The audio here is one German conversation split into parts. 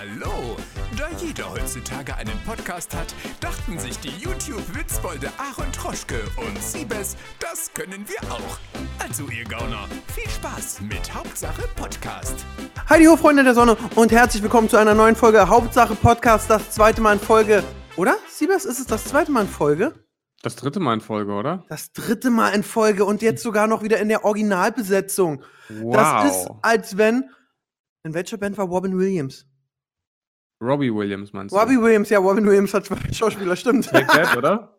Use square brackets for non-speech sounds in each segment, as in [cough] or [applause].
Hallo! Da jeder heutzutage einen Podcast hat, dachten sich die YouTube-Witzbolde Aaron Troschke und Siebes, das können wir auch. Also ihr Gauner, viel Spaß mit Hauptsache Podcast. Heidi ho, Freunde der Sonne und herzlich willkommen zu einer neuen Folge Hauptsache Podcast, das zweite Mal in Folge. Oder? Siebes, ist es das zweite Mal in Folge? Das dritte Mal in Folge, oder? Das dritte Mal in Folge und jetzt sogar noch wieder in der Originalbesetzung. Wow. Das ist, als wenn. In welcher Band war Robin Williams? Robbie Williams meinst Robbie du? Williams, ja, Robin Williams hat zwei [laughs] Schauspieler, stimmt. Take That, oder?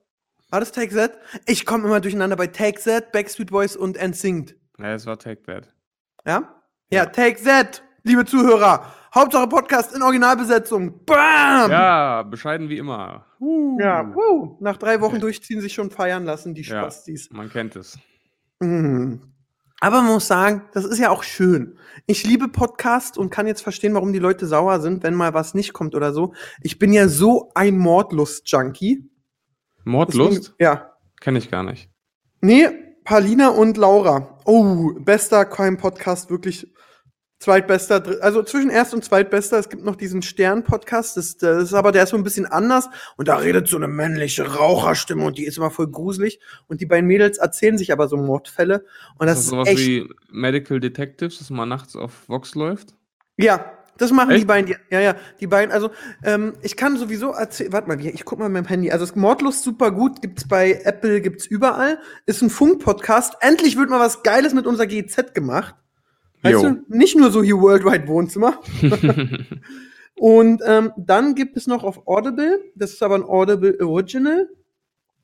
War das Take That? Ich komme immer durcheinander bei Take That, Backstreet Boys und NSYNC. Ja, es war Take That. Ja? Ja, Take That, liebe Zuhörer. Hauptsache Podcast in Originalbesetzung. Bam! Ja, bescheiden wie immer. Uh. Ja, wuh. nach drei Wochen durchziehen sich schon feiern lassen, die Ja. Spastis. Man kennt es. Mhm. Aber man muss sagen, das ist ja auch schön. Ich liebe Podcasts und kann jetzt verstehen, warum die Leute sauer sind, wenn mal was nicht kommt oder so. Ich bin ja so ein Mordlust-Junkie. Mordlust? Deswegen- Ja. Kenne ich gar nicht. Nee, Palina und Laura. Oh, bester Crime-Podcast, wirklich zweitbester, also zwischen erst und zweitbester. Es gibt noch diesen Stern-Podcast, das, das ist aber der ist so ein bisschen anders und da redet so eine männliche Raucherstimme und die ist immer voll gruselig und die beiden Mädels erzählen sich aber so Mordfälle und das Das ist ist sowas echt, wie Medical Detectives, das mal nachts auf Vox läuft. ja. Das machen die Echt? beiden, die- ja, ja, die beiden, also, ähm, ich kann sowieso erzählen, warte mal, ich guck mal mit meinem Handy, also, das Mordlust super gut, gibt's bei Apple, gibt's überall, ist ein Funk-Podcast, endlich wird mal was Geiles mit unserer GZ gemacht. Weißt du, nicht nur so hier Worldwide Wohnzimmer. [laughs] Und ähm, dann gibt es noch auf Audible, das ist aber ein Audible Original,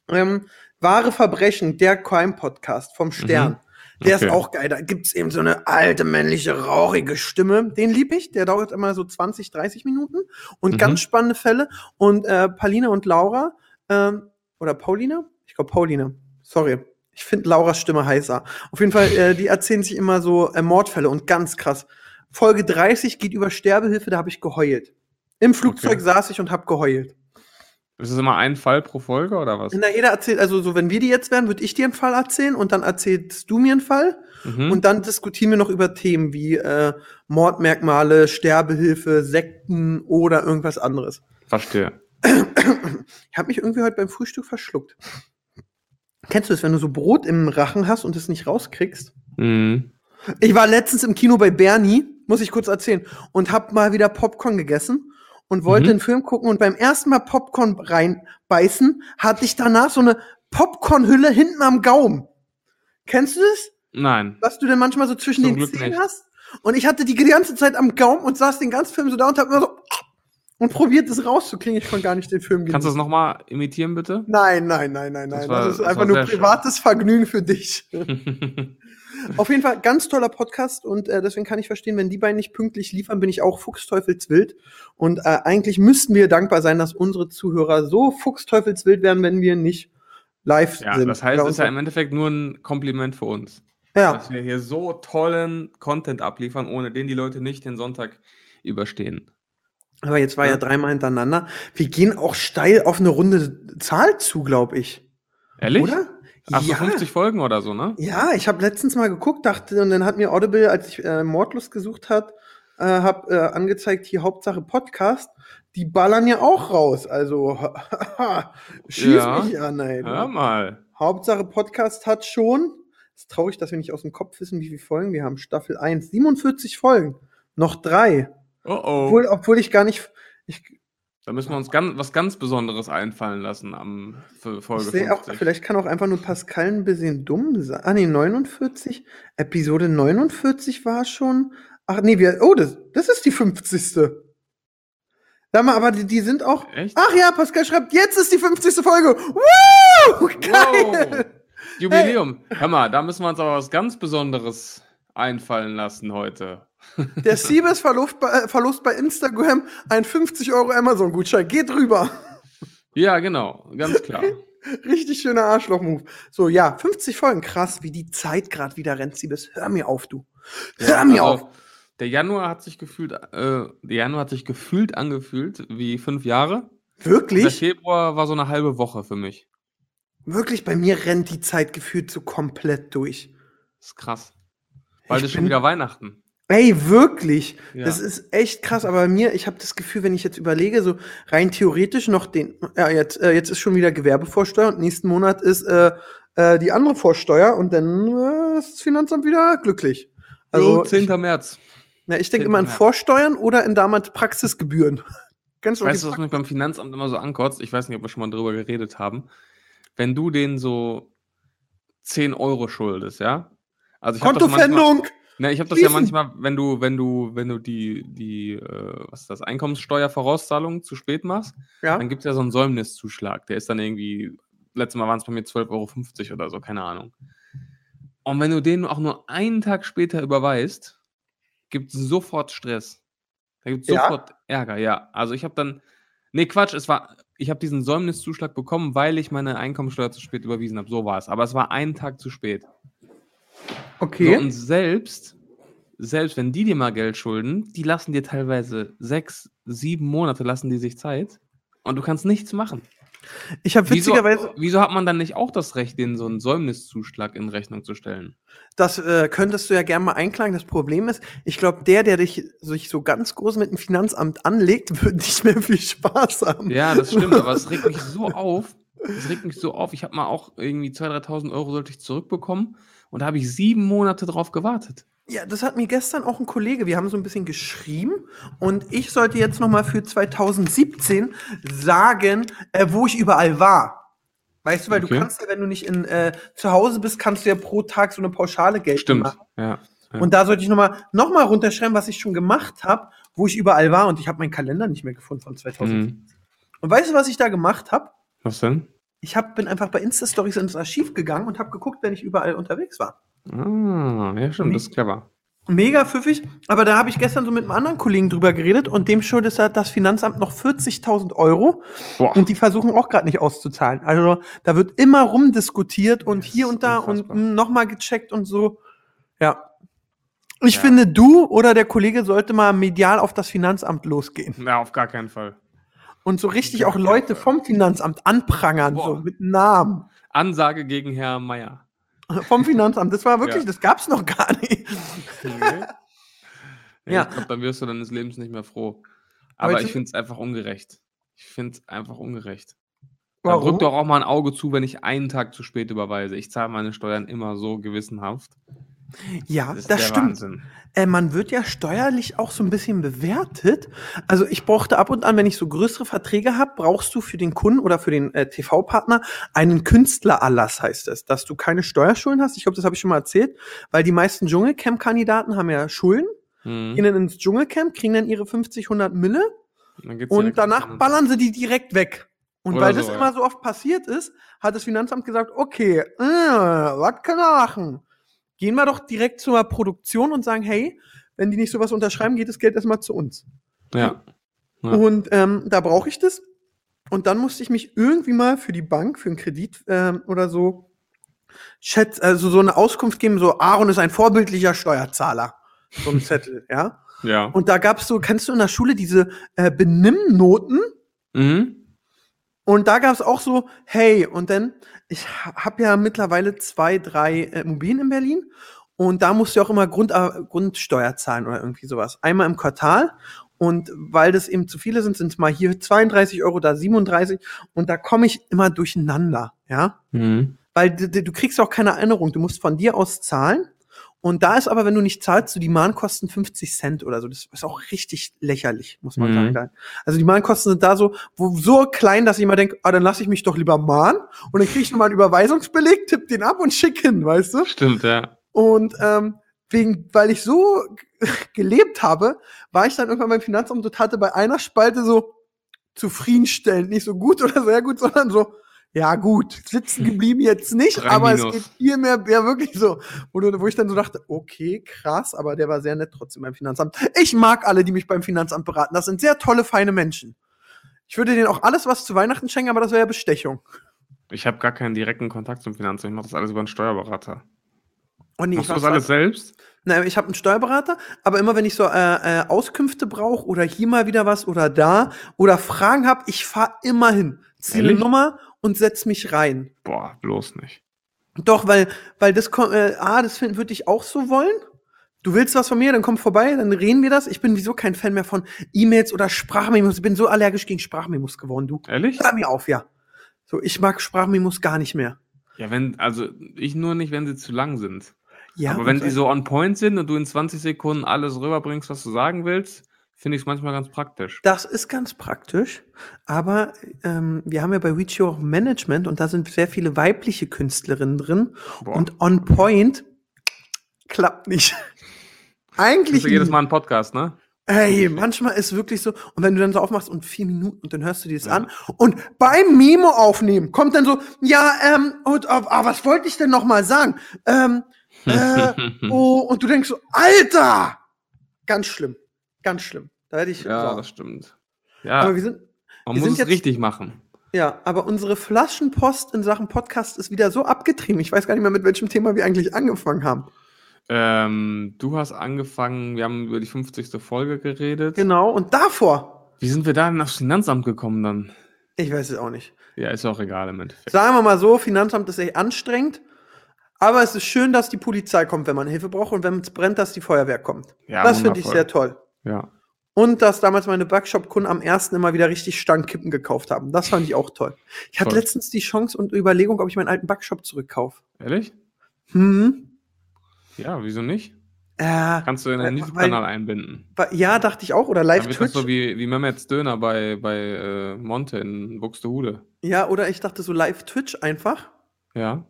ähm, Wahre Verbrechen, der Crime-Podcast vom Stern. Der Okay. ist auch geil. Da gibt's eben so eine alte, männliche, rauchige Stimme. Den lieb ich. Der dauert immer so 20, 30 Minuten. Und Mhm. ganz spannende Fälle. Und äh, Paulina und Laura, ähm, oder Paulina? Ich glaube Paulina. Sorry. Ich finde Lauras Stimme heißer. Auf jeden Fall, äh, die erzählen sich immer so äh, Mordfälle und ganz krass. Folge 30 geht über Sterbehilfe, da habe ich geheult. Im Flugzeug Okay. saß ich und habe geheult. ist es immer ein Fall pro Folge oder was? Na, jeder erzählt, also so, wenn wir die jetzt wären, würde ich dir einen Fall erzählen und dann erzählst du mir einen Fall Mhm. und dann diskutieren wir noch über Themen wie äh, Mordmerkmale, Sterbehilfe, Sekten oder irgendwas anderes. Verstehe. Ich habe mich irgendwie heute beim Frühstück verschluckt. Kennst du das, wenn du so Brot im Rachen hast und es nicht rauskriegst? Mhm. Ich war letztens im Kino bei Bernie, muss ich kurz erzählen, und hab mal wieder Popcorn gegessen und wollte Mhm. einen Film gucken und beim ersten Mal Popcorn reinbeißen, hatte ich danach so eine Popcornhülle hinten am Gaumen. Kennst du das? Nein. Was du denn manchmal so zwischen Zum den Glück Zähnen nicht. hast? Und ich hatte die ganze Zeit am Gaumen und saß den ganzen Film so da und hab immer so und probiert es rauszukriegen. Ich konnte gar nicht den Film Kannst du das genießen. nochmal imitieren, bitte? Nein, nein, nein, nein, Das nein. war- das ist das einfach nur sehr schön. privates Vergnügen für dich. [laughs] Auf jeden Fall ganz toller Podcast und äh, deswegen kann ich verstehen, wenn die beiden nicht pünktlich liefern, bin ich auch fuchsteufelswild. Und äh, eigentlich müssten wir dankbar sein, dass unsere Zuhörer so fuchsteufelswild wären, wenn wir nicht live ja, sind. das heißt, es ist ja ja, im Endeffekt nur ein Kompliment für uns. ja. Dass wir hier so tollen Content abliefern, ohne den die Leute nicht den Sonntag überstehen. Aber jetzt war ja Ja. dreimal hintereinander. Wir gehen auch steil auf eine runde Zahl zu, glaube ich. Ehrlich? Oder? Ach so, ja. 50 Folgen oder so, ne? Ja, ich habe letztens mal geguckt, dachte, und dann hat mir Audible, als ich äh, Mordlust gesucht hat, äh, habe äh, angezeigt, hier Hauptsache Podcast. Die ballern ja auch raus. Also [laughs] schieß Ja. mich an, ey. Hör mal. Hauptsache Podcast hat schon. Es ist traurig, dass wir nicht aus dem Kopf wissen, wie viele Folgen wir haben. Staffel 1, 47 Folgen. Noch drei. Oh oh. Obwohl, obwohl ich gar nicht. Ich, da müssen wir uns ganz, was ganz Besonderes einfallen lassen am für Folge ich sehe auch, 50. vielleicht kann auch einfach nur Pascal ein bisschen dumm sein. Ah, nee, 49. Episode 49 war schon. Ach, nee, wir, oh, das, das ist die 50. Sag mal, aber die, die sind auch. Echt? Ach ja, Pascal schreibt, jetzt ist die 50. Folge. Woo! Geil! Wow. Jubiläum. Hör mal, da müssen wir uns aber was ganz Besonderes einfallen lassen heute. [laughs] Der Siebes Verlust bei, äh, Verlust bei Instagram, ein 50 Euro Amazon-Gutschein. Geht rüber. Ja, genau, ganz klar. [laughs] Richtig schöner Arschloch-Move. So, ja, 50 Folgen. Krass, wie die Zeit gerade wieder rennt, Siebes. Hör mir auf, du. Hör Ja, mir also, auf. Der Januar hat sich gefühlt, äh, der Januar hat sich gefühlt angefühlt wie fünf Jahre. Der Wirklich? Februar war so eine halbe Woche für mich. Wirklich, bei mir rennt die Zeit gefühlt so komplett durch. Das ist krass. Bald Ich ist schon wieder Weihnachten. Ey, wirklich. Ja. Das ist echt krass. Aber bei mir, ich habe das Gefühl, wenn ich jetzt überlege, so rein theoretisch noch den, ja, jetzt, äh, jetzt ist schon wieder Gewerbevorsteuer und nächsten Monat ist äh, äh, die andere Vorsteuer und dann äh, ist das Finanzamt wieder glücklich. Also, Also, 10. März. na, ich denke 10. immer an. Vorsteuern oder in damals Praxisgebühren. [laughs] Ganz Weißt du, was mich beim Finanzamt immer so ankotzt? Ich weiß nicht, ob wir schon mal drüber geredet haben. Wenn du denen so 10 Euro schuldest, ja? Also ich hab das manchmal- Kontofendung! Ne, ich habe das ja manchmal, wenn du, wenn du, wenn du die, die, äh, was ist das, Einkommenssteuervorauszahlung zu spät machst, Ja. dann gibt es ja so einen Säumniszuschlag. Der ist dann irgendwie, letztes Mal waren es bei mir 12,50 Euro oder so, keine Ahnung. Und wenn du den auch nur einen Tag später überweist, gibt es sofort Stress. Da gibt es Ja? sofort Ärger, ja. Also ich habe dann, nee, Quatsch, es war, ich habe diesen Säumniszuschlag bekommen, weil ich meine Einkommensteuer zu spät überwiesen habe. So war es. Aber es war einen Tag zu spät. Okay. So, und selbst, selbst wenn die dir mal Geld schulden, die lassen dir teilweise sechs, sieben Monate lassen die sich Zeit und du kannst nichts machen. ich habe Wieso, witzigerweise, wieso hat man dann nicht auch das Recht, denen so einen Säumniszuschlag in Rechnung zu stellen? das äh, könntest du ja gerne mal einklagen. Das Problem ist, ich glaube, der, der dich sich so ganz groß mit dem Finanzamt anlegt, [laughs] wird nicht mehr viel Spaß haben. Ja, das stimmt, aber es regt mich so [laughs] auf. Es regt mich so auf. Ich habe mal auch irgendwie 2.000, 3.000 Euro sollte ich zurückbekommen und da habe ich sieben Monate drauf gewartet. Ja, das hat mir gestern auch ein Kollege, wir haben so ein bisschen geschrieben und ich sollte jetzt noch mal für 2017 sagen, äh, wo ich überall war. Weißt du, weil Okay. du kannst ja, wenn du nicht in, äh, zu Hause bist, kannst du ja pro Tag so eine Pauschale Geld Stimmt. machen. Ja. ja. Und da sollte ich noch mal, noch mal runterschreiben, was ich schon gemacht habe, wo ich überall war und ich habe meinen Kalender nicht mehr gefunden von 2000. Mhm. Und weißt du, was ich da gemacht habe? Was denn? Ich hab, bin einfach bei Insta-Stories ins Archiv gegangen und habe geguckt, wenn ich überall unterwegs war. Ah, ja, stimmt, das ist clever. Mega pfiffig, aber da habe ich gestern so mit einem anderen Kollegen drüber geredet und dem schuldet hat das Finanzamt noch 40.000 Euro Boah. und die versuchen auch gerade nicht auszuzahlen. Also da wird immer rumdiskutiert und Das hier und da unfassbar. und nochmal gecheckt und so. Ja. Ich Ja. finde, du oder der Kollege sollte mal medial auf das Finanzamt losgehen Ja, auf gar keinen Fall. Und so richtig auch Leute vom Finanzamt anprangern, so Boah. mit Namen. Ansage gegen Herr Meier. Vom Finanzamt. Das war wirklich, Ja. das gab's noch gar nicht. ja. [laughs] Ja. Ich glaube, dann wirst du deines Lebens nicht mehr froh. Aber Aber ich finde es einfach ungerecht. Ich finde es einfach ungerecht. Warum? Da drück doch auch mal ein Auge zu, wenn ich einen Tag zu spät überweise. Ich zahle meine Steuern immer so gewissenhaft. Ja, Das das, stimmt. Äh, man wird ja steuerlich auch so ein bisschen bewertet. Also ich brauchte ab und an, wenn ich so größere Verträge habe, brauchst du für den Kunden oder für den äh, TV-Partner einen Künstlererlass, heißt es, dass du keine Steuerschulden hast. Ich glaube, das habe ich schon mal erzählt, weil die meisten Dschungelcamp-Kandidaten haben ja Schulden, Mhm. gehen dann ins Dschungelcamp, kriegen dann ihre 50, 100 Mille und danach ballern sie die direkt weg. Und Oder weil das so, ja. immer so oft passiert ist, hat das Finanzamt gesagt, okay, äh, was kann er machen? Gehen wir doch direkt zur Produktion und sagen, hey, wenn die nicht sowas unterschreiben, geht das Geld erstmal zu uns. Ja. Ja. Und ähm, da brauche ich das. Und dann musste ich mich irgendwie mal für die Bank, für einen Kredit ähm, oder so, schätz, also so eine Auskunft geben, so Aaron ist ein vorbildlicher Steuerzahler. So ein [laughs] Zettel, ja. Ja. Und da gab's so, kennst du in der Schule diese äh, Benimmnoten? Mhm. Und da gab's auch so, hey, und dann, ich habe ja mittlerweile zwei, drei äh, Immobilien in Berlin und da musst du auch immer Grund, äh, Grundsteuer zahlen oder irgendwie sowas. Einmal im Quartal und weil das eben zu viele sind, sind es mal hier 32 Euro, da 37 und da komme ich immer durcheinander, ja. Mhm. Weil du, du kriegst auch keine Erinnerung, du musst von dir aus zahlen. Und da ist aber, wenn du nicht zahlst, so die Mahnkosten 50 Cent oder so. Das ist auch richtig lächerlich, muss man Mhm. sagen. Also die Mahnkosten sind da so, wo, so klein, dass ich immer denke, ah, dann lasse ich mich doch lieber mahnen. Und dann kriege ich nochmal einen Überweisungsbeleg, tipp den ab und schick hin, weißt du? Stimmt, ja. Und ähm, wegen, weil ich so [laughs] gelebt habe, war ich dann irgendwann beim Finanzamt und hatte bei einer Spalte so zufriedenstellend, nicht so gut oder sehr gut, sondern so, ja gut, sitzen geblieben jetzt nicht, Drei aber Minus. es geht viel mehr, ja wirklich so, wo, wo ich dann so dachte, okay, krass, aber der war sehr nett trotzdem beim Finanzamt. Ich mag alle, die mich beim Finanzamt beraten, das sind sehr tolle, feine Menschen. Ich würde denen auch alles was zu Weihnachten schenken, aber das wäre ja Bestechung. Ich habe gar keinen direkten Kontakt zum Finanzamt. Ich mache das alles über einen Steuerberater. Oh nee, Machst du das alles selbst? Na, ich habe einen Steuerberater, aber immer wenn ich so äh, äh, Auskünfte brauche oder hier mal wieder was oder da oder Fragen habe, ich fahre immer hin, ziehe eine? Nummer und setz mich rein. Boah, bloß nicht. Doch, weil weil das äh, ah, das würde ich auch so wollen. Du willst was von mir, dann komm vorbei, dann reden wir das. Ich bin wieso kein Fan mehr von E-Mails oder Sprachmemos. Ich bin so allergisch gegen Sprachmemos geworden, du. Ehrlich? Hör mir auf, ja. So, ich mag Sprachmemos gar nicht mehr. Ja, wenn, also ich nur nicht, wenn sie zu lang sind. Ja, Aber wenn die so on point sind und du in 20 Sekunden alles rüberbringst, was du sagen willst, finde ich es manchmal ganz praktisch. Das ist ganz praktisch, aber ähm, wir haben ja bei Reach Your Management und da sind sehr viele weibliche Künstlerinnen drin Boah. und on point klappt nicht. [laughs] Eigentlich du jedes. Mal einen Podcast, ne? Ey, manchmal ist wirklich so, und wenn du dann so aufmachst und vier Minuten und dann hörst du dir das Ja. an und beim Memo aufnehmen kommt dann so, ja, ähm, und, ah, ah, was wollte ich denn noch mal sagen? Ähm, äh, [laughs] oh, und du denkst so, Alter! Ganz schlimm, ganz schlimm. Da hätte ich, ja, so. das stimmt. Ja, aber wir sind, man wir muss sind es jetzt- richtig machen. Ja, aber unsere Flaschenpost in Sachen Podcast ist wieder so abgetrieben. Ich weiß gar nicht mehr, mit welchem Thema wir eigentlich angefangen haben. Ähm, du hast angefangen, wir haben über die 50. Folge geredet. Genau, und davor, Wie sind wir da denn aufs Finanzamt gekommen dann? ich weiß es auch nicht. Ja, ist auch egal im Endeffekt. Sagen wir mal so, Finanzamt ist echt anstrengend, aber es ist schön, dass die Polizei kommt, wenn man Hilfe braucht und wenn es brennt, dass die Feuerwehr kommt. Ja, das finde ich sehr toll. Ja. Und dass damals meine Backshop-Kunden am ersten immer wieder richtig Stangenkippen gekauft haben. Das fand ich auch toll. Ich hatte Toll. letztens die Chance und Überlegung, ob ich meinen alten Backshop zurückkaufe. Ehrlich? Hm. Ja, wieso nicht? Äh, Kannst du in Weil- den YouTube-Kanal einbinden. wa- ja, dachte ich auch. Oder live das Twitch. so wie, wie Mehmets Döner bei, bei äh, Monte in Buxtehude. Ja, oder ich dachte so live Twitch einfach. Ja.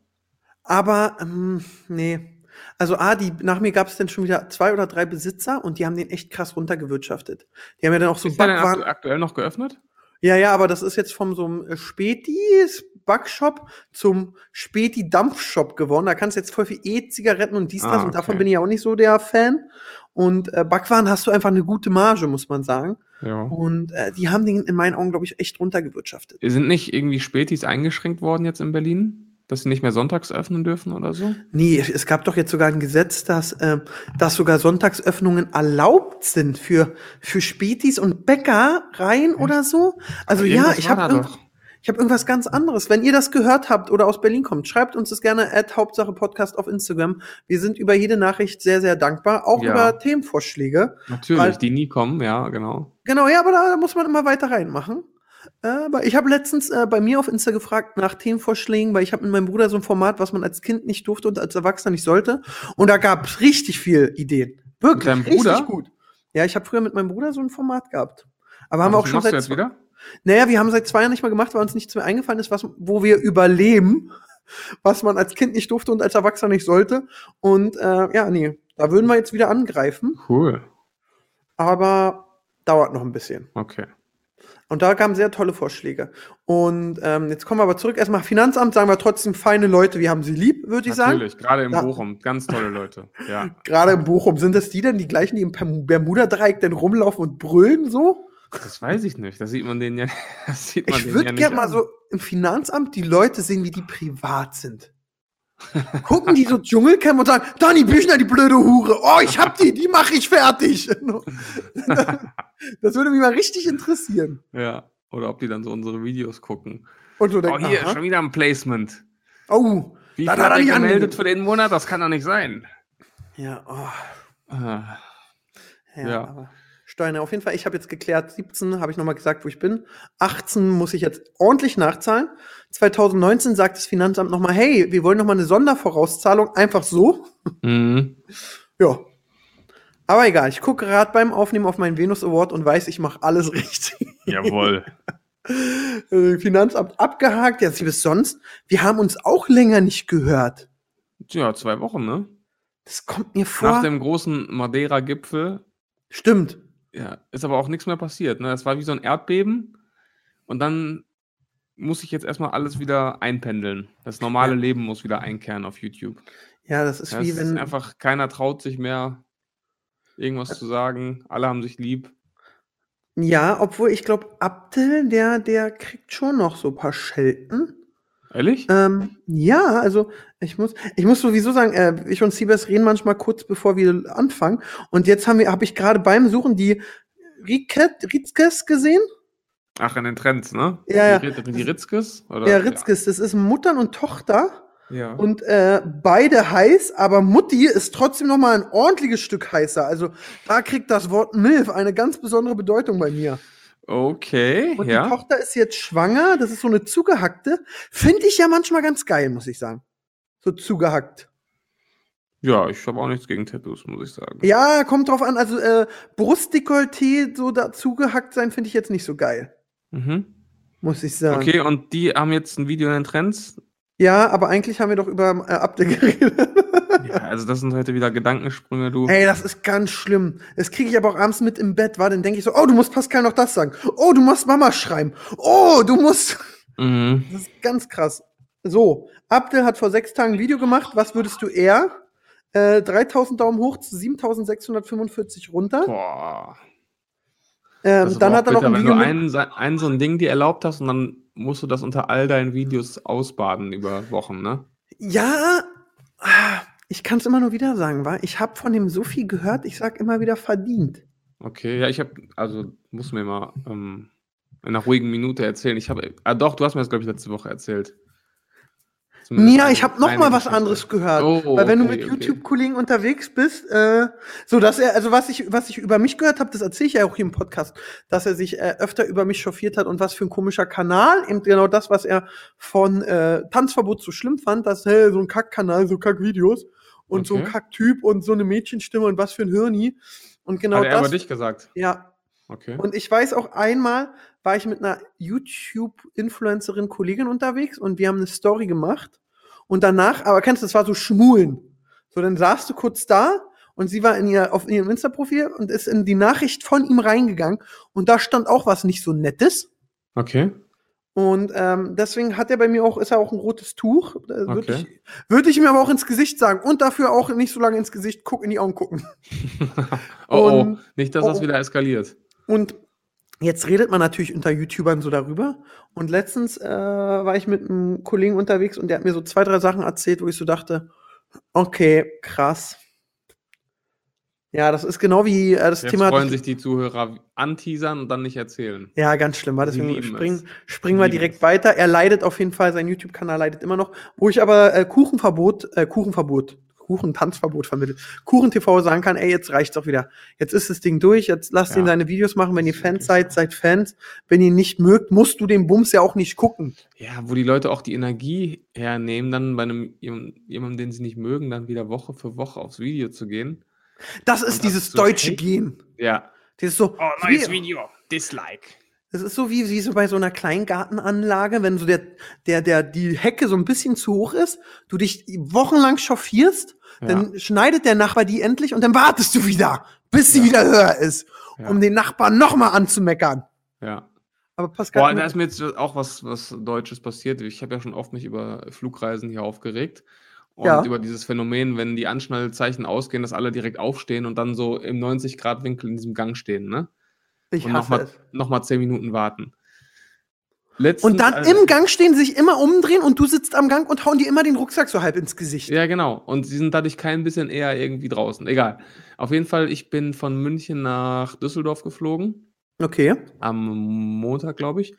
Aber, ähm, nee. Also, A, die, nach mir gab es dann schon wieder zwei oder drei Besitzer und die haben den echt krass runtergewirtschaftet. Die haben ja dann auch so ist Backwaren. aktu aktuell noch geöffnet? Ja, ja, aber das ist jetzt vom so einem äh, Spätis Backshop zum Späti Dampfshop geworden. Da kannst du jetzt voll viel E-Zigaretten und dies, das Ah, und davon okay. bin ich ja auch nicht so der Fan. Und äh, Backwaren hast du einfach eine gute Marge, muss man sagen. Ja. Und äh, die haben den in meinen Augen, glaube ich, echt runtergewirtschaftet. Sind nicht irgendwie Spätis eingeschränkt worden jetzt in Berlin? Dass sie nicht mehr sonntags öffnen dürfen oder so? Nee, es gab doch jetzt sogar ein Gesetz, dass, äh, dass sogar Sonntagsöffnungen erlaubt sind für, für Spätis und Bäckereien oder so. Also ja, ich habe ich hab irgendwas ganz anderes. Wenn ihr das gehört habt oder aus Berlin kommt, schreibt uns das gerne at Hauptsache Podcast auf Instagram. Wir sind über jede Nachricht sehr, sehr dankbar, auch Ja. über Themenvorschläge. Natürlich, Weil- die nie kommen, ja, genau. Genau, ja, aber da, da muss man immer weiter reinmachen. Aber ich habe letztens äh, bei mir auf Insta gefragt nach Themenvorschlägen, weil ich habe mit meinem Bruder so ein Format, was man als Kind nicht durfte und als Erwachsener nicht sollte. Und da gab es richtig viel Ideen. Wirklich, deinem richtig Bruder? gut. Ja, ich habe früher mit meinem Bruder so ein Format gehabt. Aber haben wir auch schon machst du seit jetzt wieder? Naja, wir haben seit zwei Jahren nicht mehr gemacht, weil uns nichts mehr eingefallen ist, was, wo wir überleben, [laughs] was man als Kind nicht durfte und als Erwachsener nicht sollte. Und äh, ja, nee, da würden wir jetzt wieder angreifen, Cool. aber dauert noch ein bisschen. Okay. Und da kamen sehr tolle Vorschläge. Und ähm, jetzt kommen wir aber zurück. Erstmal Finanzamt, sagen wir trotzdem feine Leute, wir haben sie lieb, würde ich sagen. Natürlich, gerade in Da- Bochum. Ganz tolle Leute. Ja. [laughs] Gerade in Bochum. Sind das die denn, die gleichen, die im Berm- Bermuda-Dreieck denn rumlaufen und brüllen so? Das weiß ich nicht. Das sieht man denen ja, [laughs] das sieht man Ich würde ja gerne mal so im Finanzamt die Leute sehen, wie die privat sind. Gucken die so Dschungelcamp und sagen, Dani Büchner, die blöde Hure. Oh, ich hab die, die mache ich fertig. [laughs] das würde mich mal richtig interessieren. Ja. Oder ob die dann so unsere Videos gucken. Und so Oh, denken, hier, aha. schon wieder ein Placement. oh, Wie Da er er nicht gemeldet angemeldet. für den Monat? Das kann doch nicht sein. ja, oh. Ah, Ja, Ja. Steuern, auf jeden Fall, ich habe jetzt geklärt, 17 habe ich nochmal gesagt, wo ich bin. 18 muss ich jetzt ordentlich nachzahlen. 2019 sagt das Finanzamt nochmal, hey, wir wollen nochmal eine Sondervorauszahlung, einfach so. Mhm. [laughs] Ja. Aber egal, ich gucke gerade beim Aufnehmen auf meinen Venus Award und weiß, ich mache alles [laughs] richtig. Jawohl. [laughs] Äh, Finanzamt abgehakt, ja, sie bis sonst. Wir haben uns auch länger nicht gehört. Ja, zwei Wochen, ne? Das kommt mir vor. Nach dem großen Madeira-Gipfel Stimmt. Ja, ist aber auch nichts mehr passiert. Ne? Es war wie so ein Erdbeben und dann muss ich jetzt erstmal alles wieder einpendeln. Das normale Ja. Leben muss wieder einkehren auf YouTube. Ja, das ist Ja, wie es wenn. ist einfach, keiner traut sich mehr, irgendwas zu sagen. Alle haben sich lieb. Ja, obwohl ich glaube, Abdel, der, der kriegt schon noch so ein paar Schelten. Ehrlich? Ähm, ja, also ich muss, ich muss sowieso sagen, äh, ich und Siebes reden manchmal kurz bevor wir anfangen. Und jetzt haben wir, habe ich gerade beim Suchen die Riket, Ritzkes gesehen. Ach, in den Trends, ne? Ja, ja. Die, die Ritzkes? Oder? Ja, Ritzkes, das ist Muttern und Tochter. Ja. Und äh, beide heiß, aber Mutti ist trotzdem noch mal ein ordentliches Stück heißer. Also da kriegt das Wort Milf eine ganz besondere Bedeutung bei mir. Okay, Und die ja. Tochter ist jetzt schwanger. Das ist so eine zugehackte. Finde ich ja manchmal ganz geil, muss ich sagen. So zugehackt. Ja, ich habe auch nichts gegen Tattoos, muss ich sagen. Ja, kommt drauf an. Also äh, Brustdekolleté so dazu gehackt sein, finde ich jetzt nicht so geil. Mhm. Muss ich sagen. Okay, und die haben jetzt ein Video in den Trends. Ja, aber eigentlich haben wir doch über äh, Abde [laughs] geredet. Ja, also das sind heute wieder Gedankensprünge, du. Ey, das ist ganz schlimm. Das kriege ich aber auch abends mit im Bett, war, dann denke ich so, oh, du musst Pascal noch das sagen. Oh, du musst Mama schreiben. Oh, du musst. [laughs] Mhm. Das ist ganz krass. So, Abdel hat vor sechs Tagen ein Video gemacht. Was würdest du eher? Äh, 3000 Daumen hoch zu 7645 runter. Boah. Ähm, dann hat er noch ein wenn Video du mit, ein, se- ein so ein Ding dir erlaubt hast und dann musst du das unter all deinen Videos ausbaden über Wochen, ne? Ja, ah, ich kann es immer nur wieder sagen, war. Ich habe von dem so viel gehört, ich sag immer wieder verdient. Okay, ja, ich habe, also muss mir mal ähm, in einer ruhigen Minute erzählen. Ich habe, ah doch, du hast mir das, glaube ich, letzte Woche erzählt. Zumindest Ja, ich habe noch mal was Geschichte. anderes gehört. Oh, Weil wenn du okay, mit okay. YouTube-Kollegen unterwegs bist, äh, so dass er, also was ich, was ich über mich gehört habe, das erzähle ich ja auch hier im Podcast, dass er sich äh, öfter über mich chauffiert hat und was für ein komischer Kanal, eben genau das, was er von äh, Tanzverbot so schlimm fand, dass hey, so ein Kackkanal, so Kackvideos und so ein Okay. Kacktyp und so eine Mädchenstimme und was für ein Hirni. Und genau Hat er das. dich gesagt? Ja, Okay. und ich weiß auch einmal, war ich mit einer YouTube-Influencerin, Kollegin unterwegs und wir haben eine Story gemacht. Und danach, aber kennst du, das war so Schmulen. So, dann saßt du kurz da und sie war in ihr, auf ihrem Insta-Profil und ist in die Nachricht von ihm reingegangen. Und da stand auch was nicht so Nettes. Okay. Und ähm, deswegen hat er bei mir auch, ist er auch ein rotes Tuch. Würde Okay. ich, würd ich mir aber auch ins Gesicht sagen. Und dafür auch nicht so lange ins Gesicht gucken, in die Augen gucken. [laughs] oh, oh, Und- nicht, dass oh, das oh. wieder eskaliert. Und jetzt redet man natürlich unter YouTubern so darüber. Und letztens äh, war ich mit einem Kollegen unterwegs und der hat mir so zwei, drei Sachen erzählt, wo ich so dachte, okay, krass. Ja, das ist genau wie äh, das Jetzt Thema. freuen sich die Zuhörer anteasern und dann nicht erzählen. ja, ganz schlimm, deswegen springen, springen wir direkt es. weiter. Er leidet auf jeden Fall, sein YouTube-Kanal leidet immer noch. Wo ich aber äh, Kuchenverbot, äh, Kuchenverbot, Kuchentanzverbot vermittelt, Kuchen TV sagen kann, ey, jetzt reicht's doch wieder. Jetzt ist das Ding durch, jetzt lasst Ja. ihn seine Videos machen. Wenn ihr Fans seid, so. seid Fans. Wenn ihr ihn nicht mögt, musst du den Bums ja auch nicht gucken. Ja, wo die Leute auch die Energie hernehmen, dann bei einem jemandem, den sie nicht mögen, dann wieder Woche für Woche aufs Video zu gehen. Das ist dieses zu deutsche haten? Gen. Ja. Das ist so, Oh, wie, Video. Dislike. das ist so wie, wie so bei so einer Kleingartenanlage, wenn so der, der, der, die Hecke so ein bisschen zu hoch ist, du dich wochenlang chauffierst, dann schneidet der Nachbar die endlich und dann wartest du wieder, bis sie Ja. wieder höher ist, um den Nachbarn noch mal anzumeckern. Ja. Aber Pascal, Boah, da ist mir jetzt auch was, was Deutsches passiert. Ich habe ja schon oft mich über Flugreisen hier aufgeregt. Und Ja. über dieses Phänomen, wenn die Anschnallzeichen ausgehen, dass alle direkt aufstehen und dann so im 90-Grad-Winkel in diesem Gang stehen, ne? ich Und hasse nochmal es. noch mal 10 Minuten warten. Letztens, Und dann also- im Gang stehen, sich immer umdrehen und du sitzt am Gang und hauen dir immer den Rucksack so halb ins Gesicht. Ja, genau. Und sie sind dadurch kein bisschen eher irgendwie draußen. Egal. Auf jeden Fall, ich bin von München nach Düsseldorf geflogen. Okay. Am Montag, glaube ich.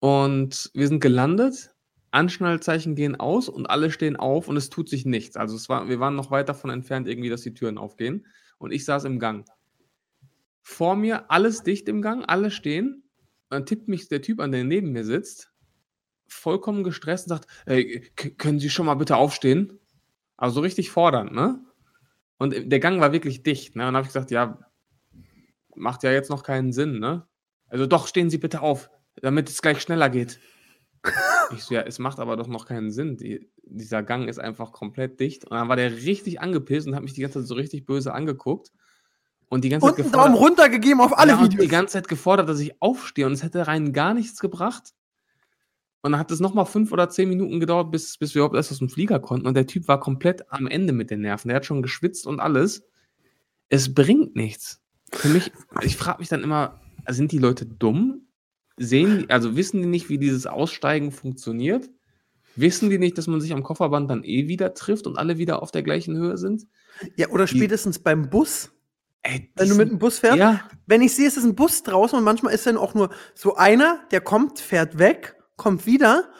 Und wir sind gelandet. Anschnallzeichen gehen aus und alle stehen auf und es tut sich nichts. Also es war, wir waren noch weit davon entfernt, irgendwie, dass die Türen aufgehen. Und ich saß im Gang. Vor mir alles dicht im Gang, alle stehen. Dann tippt mich der Typ an, der neben mir sitzt, vollkommen gestresst und sagt: Ey, k- können Sie schon mal bitte aufstehen? Also so richtig fordernd, ne? Und der Gang war wirklich dicht, ne? Und dann habe ich gesagt: Ja, macht ja jetzt noch keinen Sinn, ne? Also doch, stehen Sie bitte auf, damit es gleich schneller geht. [laughs] Ich so, ja, es macht aber doch noch keinen Sinn. Die, dieser Gang ist einfach komplett dicht. Und dann war der richtig angepisst und hat mich die ganze Zeit so richtig böse angeguckt. Und die ganze Und Zeit einen Daumen runter gegeben auf alle ja, und Videos. die ganze Zeit gefordert, dass ich aufstehe und es hätte rein gar nichts gebracht. Und dann hat es nochmal fünf oder zehn Minuten gedauert, bis, bis wir überhaupt erst aus dem Flieger konnten. Und der Typ war komplett am Ende mit den Nerven. Der hat schon geschwitzt und alles. Es bringt nichts. Für mich, ich frage mich dann immer, sind die Leute dumm? Sehen die, also wissen die nicht, wie dieses Aussteigen funktioniert? Wissen die nicht, dass man sich am Kofferband dann eh wieder trifft und alle wieder auf der gleichen Höhe sind? ja, oder spätestens beim Bus. Ey, Wenn du mit dem Bus fährst, Ja, wenn ich sehe, es ist ein Bus draußen und manchmal ist dann auch nur so einer, der kommt, fährt weg, kommt wieder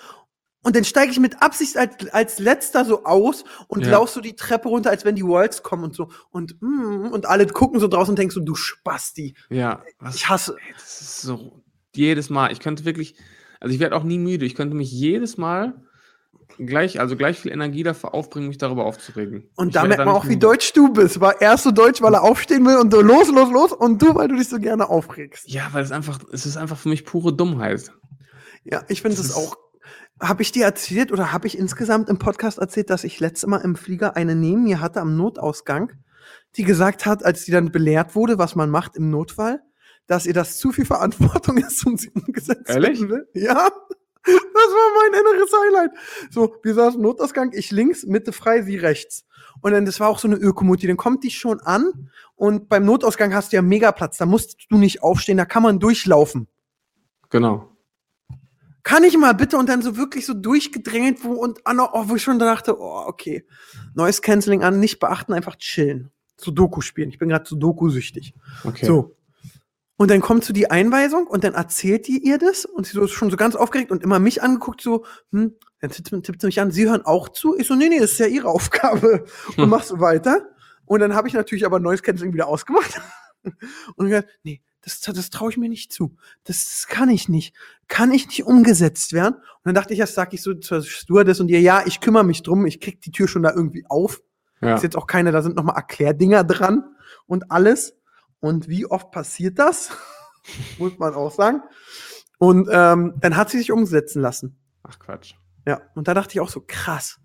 Und dann steige ich mit Absicht als, als letzter so aus und Ja. lauf so die Treppe runter, als wenn die Worlds kommen und so. Und, mm, und alle gucken so draußen und denken so, du Spasti. Ja, was, Ich hasse. ey, das ist so jedes Mal. Ich könnte wirklich, also ich werde auch nie müde. Ich könnte mich jedes Mal gleich, also gleich viel Energie dafür aufbringen, mich darüber aufzuregen. Und Ich da merkt man auch, wie deutsch du bist. War erst so deutsch, weil er aufstehen will und so los, los, los. Und du, weil du dich so gerne aufregst. Ja, weil es einfach, es ist einfach für mich pure Dummheit. Ja, ich finde Das es auch. Habe ich dir erzählt oder habe ich insgesamt im Podcast erzählt, dass ich letztes Mal im Flieger eine neben mir hatte am Notausgang, die gesagt hat, als sie dann belehrt wurde, was man macht im Notfall, dass ihr das zu viel Verantwortung [laughs] ist und sie umgesetzt Ehrlich? werden will. Ja, das war mein inneres Highlight. So, wir saßen Notausgang, ich links, Mitte frei, sie rechts. Und dann, das war auch so eine Ökomutti, dann kommt die schon an und beim Notausgang hast du ja mega Platz, da musst du nicht aufstehen, da kann man durchlaufen Genau. kann ich mal bitte und dann so wirklich so durchgedrängelt, wo und oh, wo ich schon dachte, oh, okay. Noise Canceling an, nicht beachten, einfach chillen. Sudoku spielen. Ich bin gerade Sudoku-süchtig. Okay. So. Und dann kommt so die Einweisung und dann erzählt die ihr das und sie so ist schon so ganz aufgeregt und immer mich angeguckt, so, hm, dann tippt, tippt sie mich an, sie hören auch zu. Ich so, nee, nee, das ist ja ihre Aufgabe. [laughs] Und Hm. mach so weiter. Und dann habe ich natürlich aber Noise Canceling wieder ausgemacht. [laughs] Und gesagt, nee, das, das traue ich mir nicht zu. Das, das kann ich nicht. Kann ich nicht umgesetzt werden. Und dann dachte ich, das sag ich so zur Stewardess und ihr, ja, ich kümmere mich drum, ich krieg die Tür schon da irgendwie auf. ja. Ist jetzt auch keine, da sind nochmal Erklärdinger dran und alles. Und wie oft passiert das? [laughs] Muss man auch sagen. Und ähm, dann hat sie sich umsetzen lassen. Ach Quatsch. Ja, und da dachte ich auch so, krass.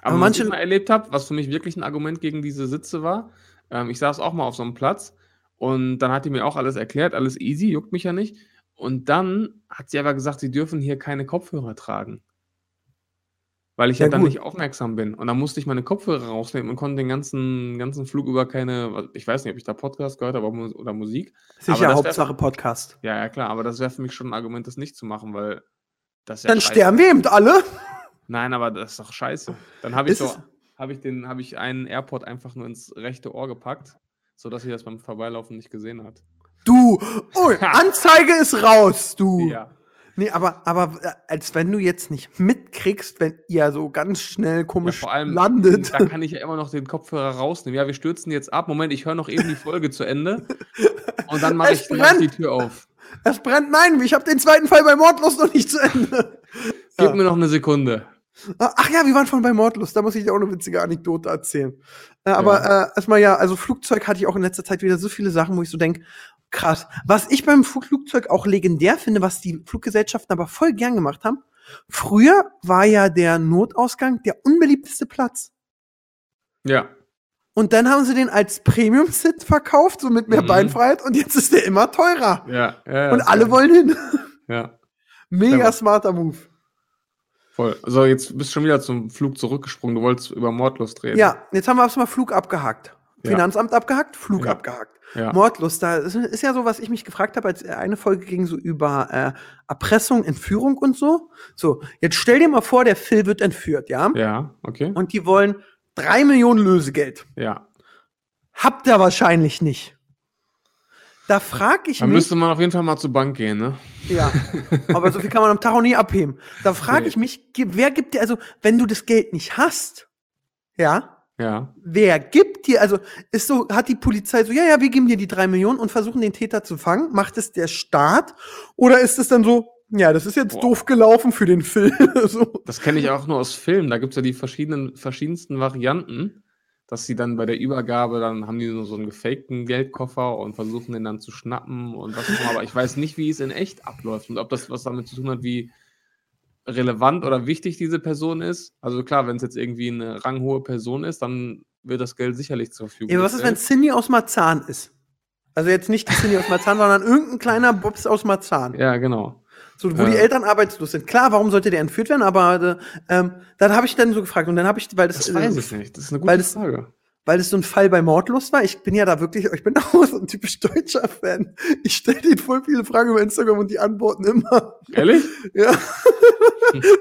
Aber, Aber was manche- ich mal erlebt habe, was für mich wirklich ein Argument gegen diese Sitze war, ähm, ich saß auch mal auf so einem Platz und dann hat die mir auch alles erklärt, alles easy, juckt mich ja nicht. Und dann hat sie aber gesagt, sie dürfen hier keine Kopfhörer tragen. Weil ich ja, Ja, dann gut. nicht aufmerksam bin. Und dann musste ich meine Kopfhörer rausnehmen und konnte den ganzen, ganzen Flug über keine, ich weiß nicht, ob ich da Podcast gehört habe oder Musik. Sicher, das wär- Hauptsache Podcast. Ja, ja, klar, aber das wäre für mich schon ein Argument, das nicht zu machen, weil das ja Dann scheiße. sterben wir eben alle. Nein, aber das ist doch scheiße. Dann habe ich so, habe ich den, habe ich einen AirPod einfach nur ins rechte Ohr gepackt, sodass sie das beim Vorbeilaufen nicht gesehen hat. Du, oh, [laughs] Anzeige ist raus, du. Ja. Nee, aber, aber äh, als wenn du jetzt nicht mitkriegst, wenn ihr so ganz schnell ja komisch vor allem, landet. da kann ich ja immer noch den Kopfhörer rausnehmen. Ja, wir stürzen jetzt ab. Moment, ich höre noch eben die Folge zu Ende. Und dann mache ich, mach die. Tür auf. Es brennt, nein, ich habe den zweiten Fall bei Mordlust noch nicht zu Ende. Gib Ja. mir noch eine Sekunde. Ach ja, wir waren schon bei Mordlust, da muss ich dir auch eine witzige Anekdote erzählen. Äh, aber äh, erstmal ja, also Flugzeug hatte ich auch in letzter Zeit wieder so viele Sachen, wo ich so denke, krass. Was ich beim Flug- Flugzeug auch legendär finde, was die Fluggesellschaften aber voll gern gemacht haben, früher war ja der Notausgang der unbeliebteste Platz. Ja. Und dann haben sie den als Premium-Sit verkauft, so mit mehr Mhm. Beinfreiheit, und jetzt ist der immer teurer. Ja. ja, ja und alle geil. wollen hin. Ja, Mega smarter Move. voll. So, jetzt bist du schon wieder zum Flug zurückgesprungen. Du wolltest über Mordlust reden. Ja, jetzt haben wir erstmal Flug abgehakt. Ja. Finanzamt abgehakt, Flug Ja. abgehakt. Ja. Mordlust, da ist, ist ja so, was ich mich gefragt habe, als eine Folge ging so über äh, Erpressung, Entführung und so. So, jetzt stell dir mal vor, der Phil wird entführt, ja? Ja, okay. Und die wollen drei Millionen Lösegeld. Ja. Habt ihr wahrscheinlich nicht. Da frag ich Dann mich. müsste man auf jeden Fall mal zur Bank gehen, ne? Ja, aber so viel kann man am Tag auch nie abheben. Da frage Nee. ich mich, wer gibt dir, also, wenn du das Geld nicht hast, ja, Ja. wer gibt dir, also, ist so, hat die Polizei so, ja, ja, wir geben dir die drei Millionen und versuchen den Täter zu fangen? Macht es der Staat? Oder ist es dann so, ja, das ist jetzt Boah. doof gelaufen für den Film? [laughs] so. Das kenne ich auch nur aus Filmen. Da gibt es ja die verschiedenen, verschiedensten Varianten, dass sie dann bei der Übergabe, dann haben die nur so einen gefakten Geldkoffer und versuchen den dann zu schnappen und was auch immer. Aber ich weiß nicht, wie es in echt abläuft und ob das was damit zu tun hat, wie relevant oder wichtig diese Person ist. Also klar, wenn es jetzt irgendwie eine ranghohe Person ist, dann wird das Geld sicherlich zur Verfügung Ja, was ist, wenn. Cindy aus Marzahn ist? Also jetzt nicht die Cindy aus Marzahn, [laughs] sondern irgendein kleiner Bobs aus Marzahn. Ja, genau. So, wo Ja. die Eltern arbeitslos sind. Klar, warum sollte der entführt werden? Aber äh, ähm, dann habe ich dann so gefragt und dann habe ich, weil das, Das äh, weiß ich nicht. Das ist eine gute das- Frage. Weil das so ein Fall bei Mordlust war. Ich bin ja da wirklich, ich bin [laughs] auch so ein typisch deutscher Fan. Ich stelle denen voll viele Fragen über Instagram und die antworten immer. Ehrlich? [laughs] Ja.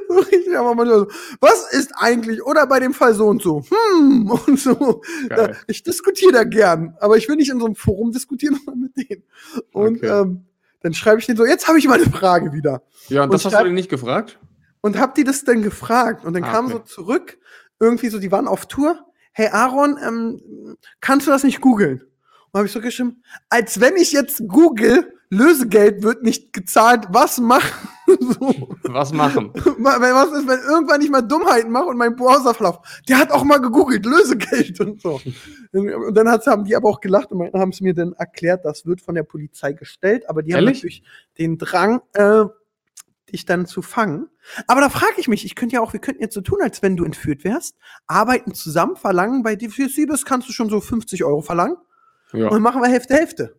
so richtig, aber manchmal so, was ist eigentlich, oder bei dem Fall so und so, hm, [laughs] und so. Da, ich diskutiere da gern, aber ich will nicht in so einem Forum diskutieren, sondern mit denen. Und Okay. ähm, dann schreibe ich denen so, jetzt habe ich meine Frage wieder. Ja, und Und das hast du dir nicht gefragt? und hab die das dann gefragt. Und dann Ah, kam okay. so zurück, irgendwie so, die waren auf Tour. Hey Aaron, ähm, kannst du das nicht googeln? Und habe ich so geschrieben, als wenn ich jetzt google, Lösegeld wird nicht gezahlt, was machen? [laughs] so. Was machen? Was ist, wenn irgendwann ich mal Dummheiten mache und mein Browser verlauft? Der hat auch mal gegoogelt, Lösegeld und so. Und dann haben die aber auch gelacht und haben es mir dann erklärt, das wird von der Polizei gestellt, aber die haben Ehrlich? natürlich den Drang, äh, dich dann zu fangen. Aber da frage ich mich, ich könnte ja auch, wir könnten jetzt so tun, als wenn du entführt wärst, arbeiten zusammen, verlangen, bei dir für Siebes kannst du schon so 50 Euro verlangen und Ja, dann machen wir Hälfte, Hälfte.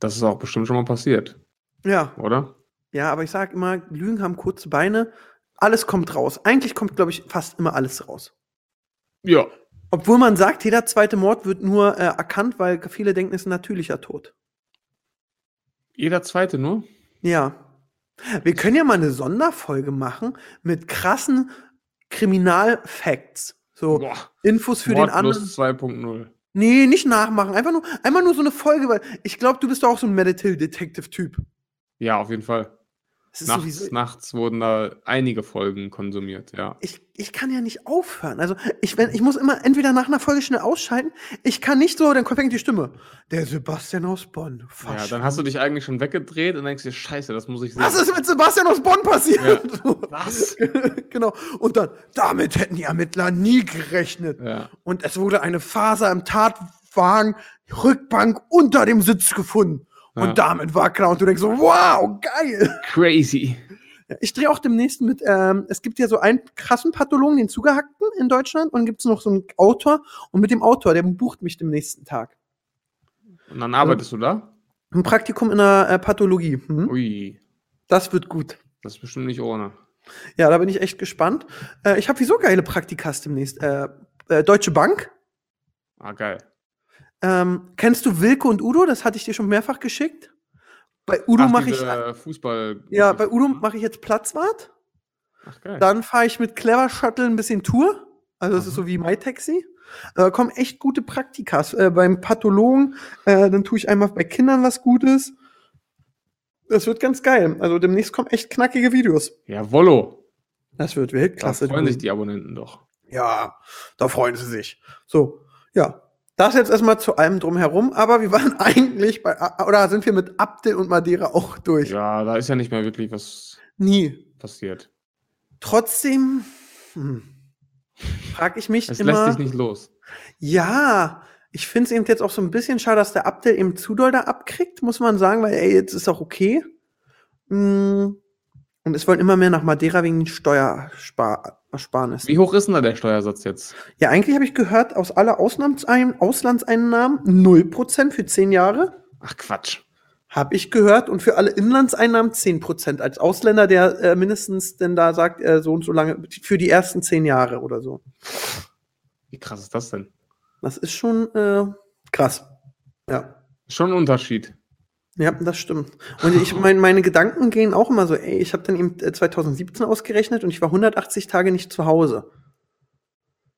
das ist auch bestimmt schon mal passiert, Ja. oder? Ja, aber ich sag immer, Lügen haben kurze Beine. Alles kommt raus. Eigentlich kommt, glaube ich, fast immer alles raus. Ja. Obwohl man sagt, jeder zweite Mord wird nur äh, erkannt, weil viele denken, es ist ein natürlicher Tod. Jeder zweite nur? Ja. Wir können ja mal eine Sonderfolge machen mit krassen Kriminalfacts. So Boah. Infos für den anderen. Mordlust 2.0. Nee, nicht nachmachen. Einfach nur, einfach nur so eine Folge, weil ich glaube, du bist doch auch so ein Medical Detective Typ. Ja, auf jeden Fall. Das ist Nachts, sowieso, nachts wurden da einige Folgen konsumiert, ja. ich, ich kann ja nicht aufhören. Also ich, wenn, ich muss immer entweder nach einer Folge schnell ausschalten. Ich kann nicht so, dann fängt die Stimme. Der Sebastian aus Bonn. Ja, dann hast du dich eigentlich schon weggedreht und denkst dir, scheiße, das muss ich sehen. Was ist mit Sebastian aus Bonn passiert? [laughs] Was? [laughs] genau. Und dann, damit hätten die Ermittler nie gerechnet. Ja. Und es wurde eine Faser im Tatwagen, Rückbank unter dem Sitz gefunden. Und Ja. damit war klar. Und du denkst so, wow, geil. Crazy. Ich drehe auch demnächst mit, ähm, es gibt ja so einen krassen Pathologen, den Zugehackten in Deutschland, und gibt es noch so einen Autor, und mit dem Autor, der bucht mich dem nächsten Tag. Und dann arbeitest du da? Ein Praktikum in der äh, Pathologie. Hm? Ui, Das wird gut. das ist bestimmt nicht ohne. Ja, da bin ich echt gespannt. Äh, ich habe wieso geile Praktikas demnächst. Äh, äh, Deutsche Bank. Ah, geil. Ähm, kennst du Wilke und Udo? Das hatte ich dir schon mehrfach geschickt. Bei Udo Ach, mache ich, Fußball. ja, bei Udo mache ich jetzt Platzwart. Ach, geil. Dann fahre ich mit Clever Shuttle ein bisschen Tour. Also das ist Aha. so wie MyTaxi. Äh, kommen echt gute Praktikas. Äh, beim Pathologen, äh, dann tue ich einmal bei Kindern was Gutes. Das wird ganz geil. Also demnächst kommen echt knackige Videos. Jawollo. Das wird Da Weltklasse. freuen sich die Abonnenten doch. Ja, da freuen sie sich. So, ja. Das jetzt erstmal zu allem drumherum, aber wir waren [laughs] eigentlich bei, oder sind wir mit Abdel und Madeira auch durch? Ja, da ist ja nicht mehr wirklich was Nie. passiert. Trotzdem hm, frage ich mich Es immer. lässt sich nicht los. Ja, ich finde es eben jetzt auch so ein bisschen schade, dass der Abdel eben zu doll da abkriegt, muss man sagen, weil ey, jetzt ist auch okay. Mm, Und es wollen immer mehr nach Madeira wegen den Steuersparnissen. Wie hoch ist denn da der Steuersatz jetzt? Ja, eigentlich habe ich gehört, aus aller Auslandsein Auslandseinnahmen 0% für 10 Jahre. Ach Quatsch. Habe ich gehört. Und für alle Inlandseinnahmen 10%. Als Ausländer, der äh, mindestens denn da sagt, äh, so und so lange, für die ersten 10 Jahre oder so. Wie krass ist das denn? Das ist schon äh, krass. Ja. Schon ein Unterschied. Ja, das stimmt. Und ich [laughs] mein, meine Gedanken gehen auch immer so, ey, ich habe dann eben äh, 2017 ausgerechnet und ich war 180 Tage nicht zu Hause.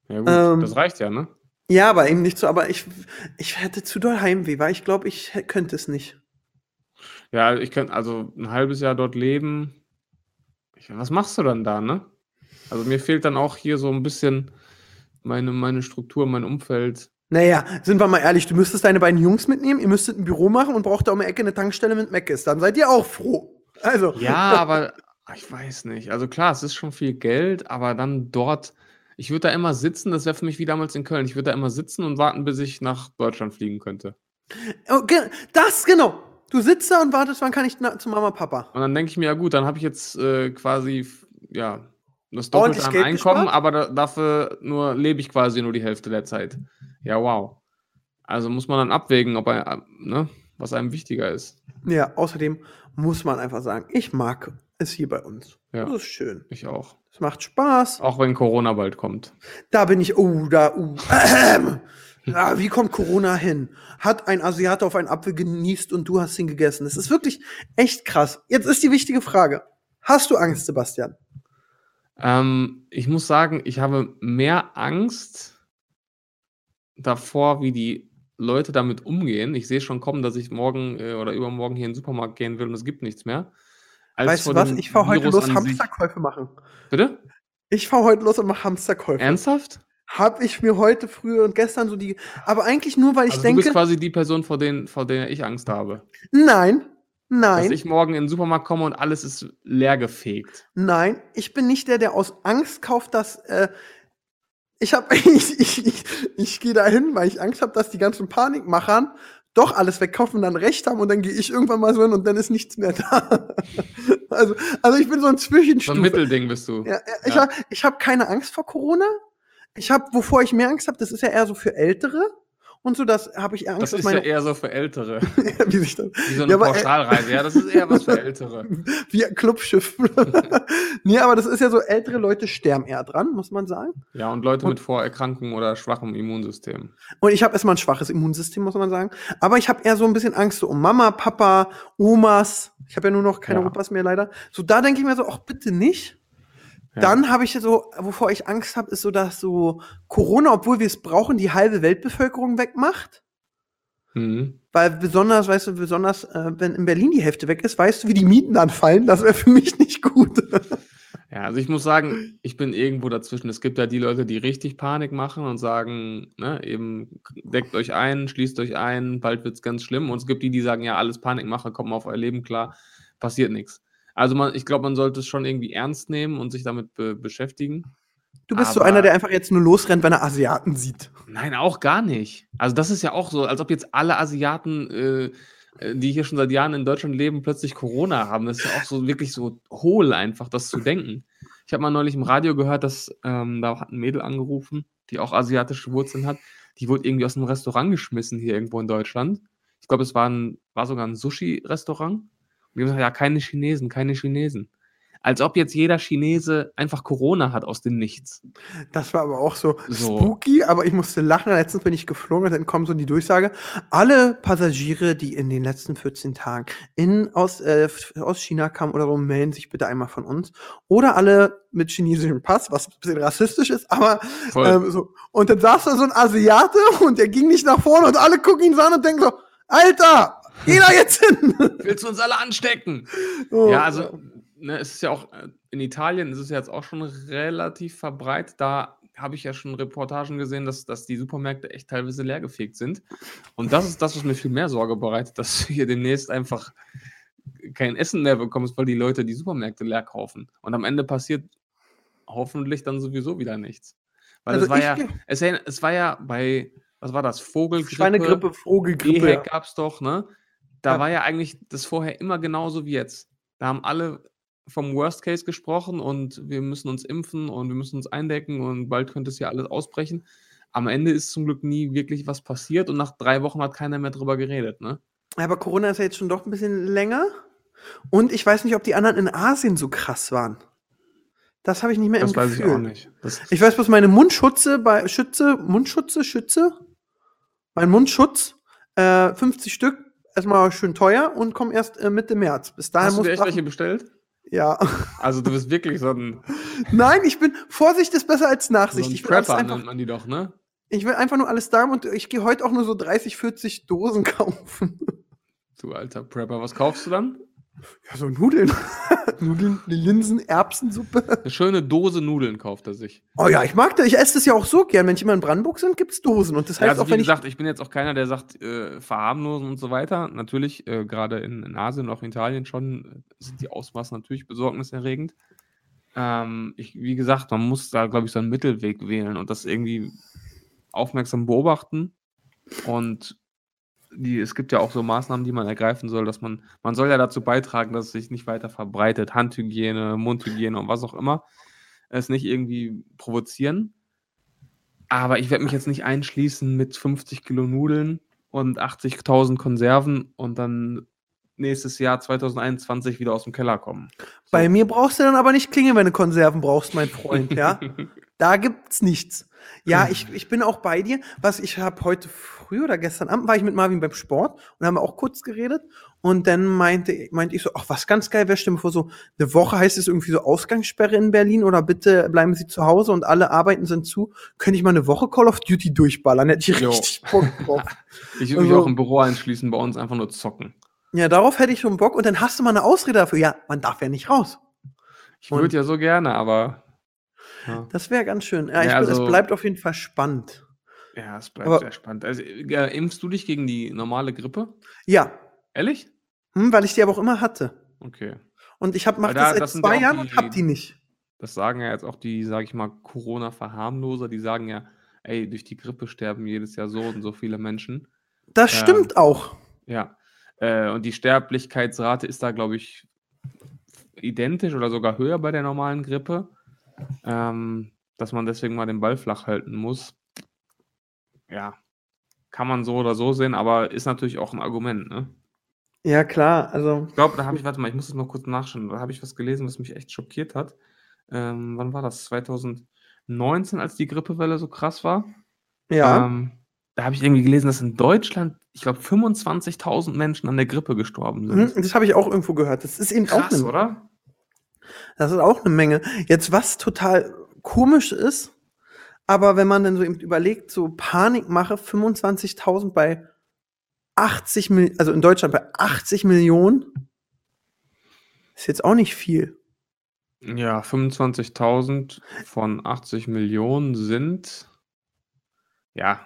Ja gut, Ähm. das reicht ja, ne? Ja, aber eben nicht so, aber ich, ich hätte zu doll Heimweh, weil ich glaube, ich könnte es nicht. Ja, ich könnte also ein halbes Jahr dort leben. Ich, was machst du dann da, ne? Also mir fehlt dann auch hier so ein bisschen meine, meine Struktur, mein Umfeld. Naja, sind wir mal ehrlich, du müsstest deine beiden Jungs mitnehmen, ihr müsstet ein Büro machen und braucht da um die Ecke eine Tankstelle mit Meckes. Dann seid ihr auch froh. Also, Ja, aber [laughs] ich weiß nicht. Also klar, es ist schon viel Geld, aber dann dort, ich würde da immer sitzen, das wäre für mich wie damals in Köln. Ich würde da immer sitzen und warten, bis ich nach Deutschland fliegen könnte. ge- das genau. Du sitzt da und wartest, wann kann ich zu Mama, Papa? Und dann denke ich mir, ja gut, dann habe ich jetzt äh, quasi, ja, das Doppelte an Geld Einkommen, gespart? aber da, dafür nur lebe ich quasi nur die Hälfte der Zeit. Ja, wow. Also muss man dann abwägen, ob er, ne, was einem wichtiger ist. Ja, außerdem muss man einfach sagen, ich mag es hier bei uns. Ja. Das ist schön. Ich auch. Es macht Spaß. Auch wenn Corona bald kommt. Da bin ich, oh, da, uh. Ja, [clears throat] wie kommt Corona hin? Hat ein Asiate auf einen Apfel genießt und du hast ihn gegessen. Das ist wirklich echt krass. Jetzt ist die wichtige Frage. Hast du Angst, Sebastian? Ähm, ich muss sagen, ich habe mehr Angst davor, wie die Leute damit umgehen. Ich sehe schon kommen, dass ich morgen äh, oder übermorgen hier in den Supermarkt gehen will und es gibt nichts mehr. weißt du was? Ich fahr heute los. Hamsterkäufe machen. Bitte? Ich fahr heute los und mach Hamsterkäufe. Ernsthaft? Hab ich mir heute früher und gestern so die. Aber eigentlich nur, weil ich Also du denke. bist quasi die Person, vor, denen, vor der ich Angst habe. Nein, Dass nein, ich morgen in den Supermarkt komme und alles ist leer gefegt. nein. Ich bin nicht der, der aus Angst kauft, dass. Äh, ich hab, [laughs] ich, ich, ich, ich gehe dahin, weil ich Angst habe, dass die ganzen Panikmachern doch alles wegkaufen und dann recht haben und dann gehe ich irgendwann mal so hin und dann ist nichts mehr [laughs] da. also, also ich bin so ein So Zwischenstufe. ein Mittelding bist du. Ja, ja, ich Ja. habe ich hab keine Angst vor Corona. Ich habe, wovor ich mehr Angst habe, das ist ja eher so für Ältere. Und so, das habe ich eher Angst, Das ist ja meine, eher so für Ältere. [laughs] wie sich dann, Wie so eine Ja, äh, Pauschalreise. Ja, das ist eher was für [laughs] Ältere. wie ein Clubschiff. [laughs] nee, aber das ist ja so, ältere Leute sterben eher dran, muss man sagen. Ja, und Leute Und- mit Vorerkrankungen oder schwachem Immunsystem. Und ich habe erstmal ein schwaches Immunsystem, muss man sagen. Aber ich habe eher so ein bisschen Angst so um Mama, Papa, Omas. Ich habe ja nur noch keine Ja. Opas mehr leider. So, da denke ich mir so, ach bitte nicht. Ja. Dann habe ich so, wovor ich Angst habe, ist so, dass so Corona, obwohl wir es brauchen, die halbe Weltbevölkerung wegmacht. Mhm. Weil besonders, weißt du, besonders, äh, wenn in Berlin die Hälfte weg ist, weißt du, wie die Mieten anfallen? Das wäre für mich nicht gut. [laughs] Ja, also ich muss sagen, ich bin irgendwo dazwischen. Es gibt ja die Leute, die richtig Panik machen und sagen, ne, eben deckt euch ein, schließt euch ein, bald wird's ganz schlimm. Und es gibt die, die sagen, ja, alles Panikmache, kommt mal auf euer Leben klar, passiert nichts. Also man, ich glaube, man sollte es schon irgendwie ernst nehmen und sich damit be beschäftigen. Du bist so Aber- einer, der einfach jetzt nur losrennt, wenn er Asiaten sieht. Nein, auch gar nicht. Also das ist ja auch so, als ob jetzt alle Asiaten, äh, äh, die hier schon seit Jahren in Deutschland leben, plötzlich Corona haben. Das ist ja auch so wirklich so hohl einfach, das zu denken. Ich habe mal neulich im Radio gehört, dass ähm, da hat ein Mädel angerufen, die auch asiatische Wurzeln hat. Die wurde irgendwie aus einem Restaurant geschmissen hier irgendwo in Deutschland. Ich glaube, es war, ein, war sogar ein Sushi-Restaurant. Und die haben gesagt, ja, keine Chinesen, keine Chinesen. Als ob jetzt jeder Chinese einfach Corona hat aus dem Nichts. Das war aber auch so, So. spooky, aber ich musste lachen. Letztens bin ich geflogen und dann kommt so die Durchsage. Alle Passagiere, die in den letzten 14 Tagen in, aus, äh, aus China kamen oder so, melden sich bitte einmal von uns. Oder alle mit chinesischem Pass, was ein bisschen rassistisch ist, aber ähm, so. Und dann saß da so ein Asiate und der ging nicht nach vorne und alle gucken ihn so an und denken so, Alter, geh da jetzt hin! Willst du uns alle anstecken? So, Ja, also ne, es ist ja auch äh, in Italien ist es ja jetzt auch schon relativ verbreitet. Da habe ich ja schon Reportagen gesehen, dass, dass die Supermärkte echt teilweise leergefegt sind. Und das ist das, was mir viel mehr Sorge bereitet, dass du hier demnächst einfach kein Essen mehr bekommst, weil die Leute die Supermärkte leer kaufen. Und am Ende passiert hoffentlich dann sowieso wieder nichts. Weil Also es war ja, es, es war ja bei, was war das, Vogelgrippe? Schweinegrippe, Vogelgrippe. EHEC gab's doch, ne? Da Ja. war ja eigentlich das vorher immer genauso wie jetzt. Da haben alle vom Worst Case gesprochen und wir müssen uns impfen und wir müssen uns eindecken und bald könnte es ja alles ausbrechen. Am Ende ist zum Glück nie wirklich was passiert und nach drei Wochen hat keiner mehr drüber geredet, ne? Aber Corona ist ja jetzt schon doch ein bisschen länger. Und ich weiß nicht, ob die anderen in Asien so krass waren. Das habe ich nicht mehr Das im weiß Gefühl. ich auch nicht. Das, Ich weiß bloß, meine Mundschutze bei Schütze, Mundschutze, Schütze, mein Mundschutz, äh, 50 Stück, erstmal schön teuer und kommen erst äh, Mitte März. Bis dahin hast du muss dir echt welche bestellt? Ja. Also du bist wirklich so ein, [laughs] Nein, ich bin Vorsicht ist besser als so Nachsicht. ein ich, Prepper, einfach, nennt man die doch, ne? ich will einfach nur alles da haben und ich gehe heute auch nur so 30, 40 Dosen [laughs] kaufen. Du alter Prepper. Was kaufst du dann? Ja, so Nudeln. [laughs] Nudeln, Linsen, Erbsensuppe. Eine schöne Dose Nudeln kauft er sich. Oh ja, ich mag das. Ich esse das ja auch so gern. Wenn ich immer in Brandenburg sind, gibt's Dosen. Und das Ja, heißt also auch, wie wenn gesagt, ich, bin jetzt auch keiner, der sagt, äh, verharmlosen und so weiter. Natürlich, äh, gerade in, in Asien und auch in Italien schon, äh, sind die Ausmaße natürlich besorgniserregend. Ähm, ich, wie gesagt, man muss da, glaube ich, so einen Mittelweg wählen und das irgendwie aufmerksam beobachten. Und die, es gibt ja auch so Maßnahmen, die man ergreifen soll, dass man, man soll ja dazu beitragen, dass es sich nicht weiter verbreitet. Handhygiene, Mundhygiene und was auch immer. Es nicht irgendwie provozieren. Aber ich werde mich jetzt nicht einschließen mit 50 Kilo Nudeln und 80.000 Konserven und dann nächstes Jahr 2021 wieder aus dem Keller kommen. So. Bei mir brauchst du dann aber nicht klingeln, wenn du Konserven brauchst, mein Freund, ja? [laughs] da gibt's nichts. Ja, ich, ich bin auch bei dir. Was ich habe heute früh oder gestern Abend war ich mit Marvin beim Sport und haben auch kurz geredet. Und dann meinte, meinte ich so, ach, was ganz geil wäre, mir vor, so eine Woche heißt es irgendwie so Ausgangssperre in Berlin oder bitte bleiben Sie zu Hause und alle Arbeiten sind zu. Könnte ich mal eine Woche Call of Duty durchballern? Hätte ich Jo. richtig Bock drauf. [laughs] Ich würde mich Also- auch im Büro einschließen, bei uns einfach nur zocken. Ja, darauf hätte ich schon Bock. Und dann hast du mal eine Ausrede dafür. Ja, man darf ja nicht raus. Ich würde ja so gerne, aber. Ja, Das wäre ganz schön. Ja, ich, Ja, also- es bleibt auf jeden Fall spannend. ja es bleibt Aber- sehr spannend. Also, äh, impfst du dich gegen die normale Grippe? Ja, Ehrlich? hm, weil ich die aber auch immer hatte. Okay. Und ich hab, mach Weil das da- seit das zwei Jahren und hab die nicht. Das sagen ja jetzt auch die, sag ich mal, Corona-Verharmloser, die sagen ja, ey, durch die Grippe sterben jedes Jahr so und so viele Menschen. Das Ähm, stimmt auch. Ja. Äh, und die Sterblichkeitsrate ist da, glaube ich, identisch oder sogar höher bei der normalen Grippe. Ähm, dass man deswegen mal den Ball flach halten muss. Ja. Kann man so oder so sehen, aber ist natürlich auch ein Argument, ne? Ja, klar. Also, Ich glaube, da habe ich, warte mal, ich muss das mal kurz nachschauen. Da habe ich was gelesen, was mich echt schockiert hat. Ähm, wann war das? 2019, als die Grippewelle so krass war? ja. Ähm, da habe ich irgendwie gelesen, dass in Deutschland, ich glaube, 25.000 Menschen an der Grippe gestorben sind. Das habe ich auch irgendwo gehört. Das ist eben auch Krass, eine, oder? Das ist auch eine Menge. Jetzt, was total komisch ist, aber wenn man dann so eben überlegt, so Panikmache, 25.000 bei 80 Millionen, also in Deutschland bei 80 Millionen, ist jetzt auch nicht viel. Ja, 25.000 von 80 Millionen sind ja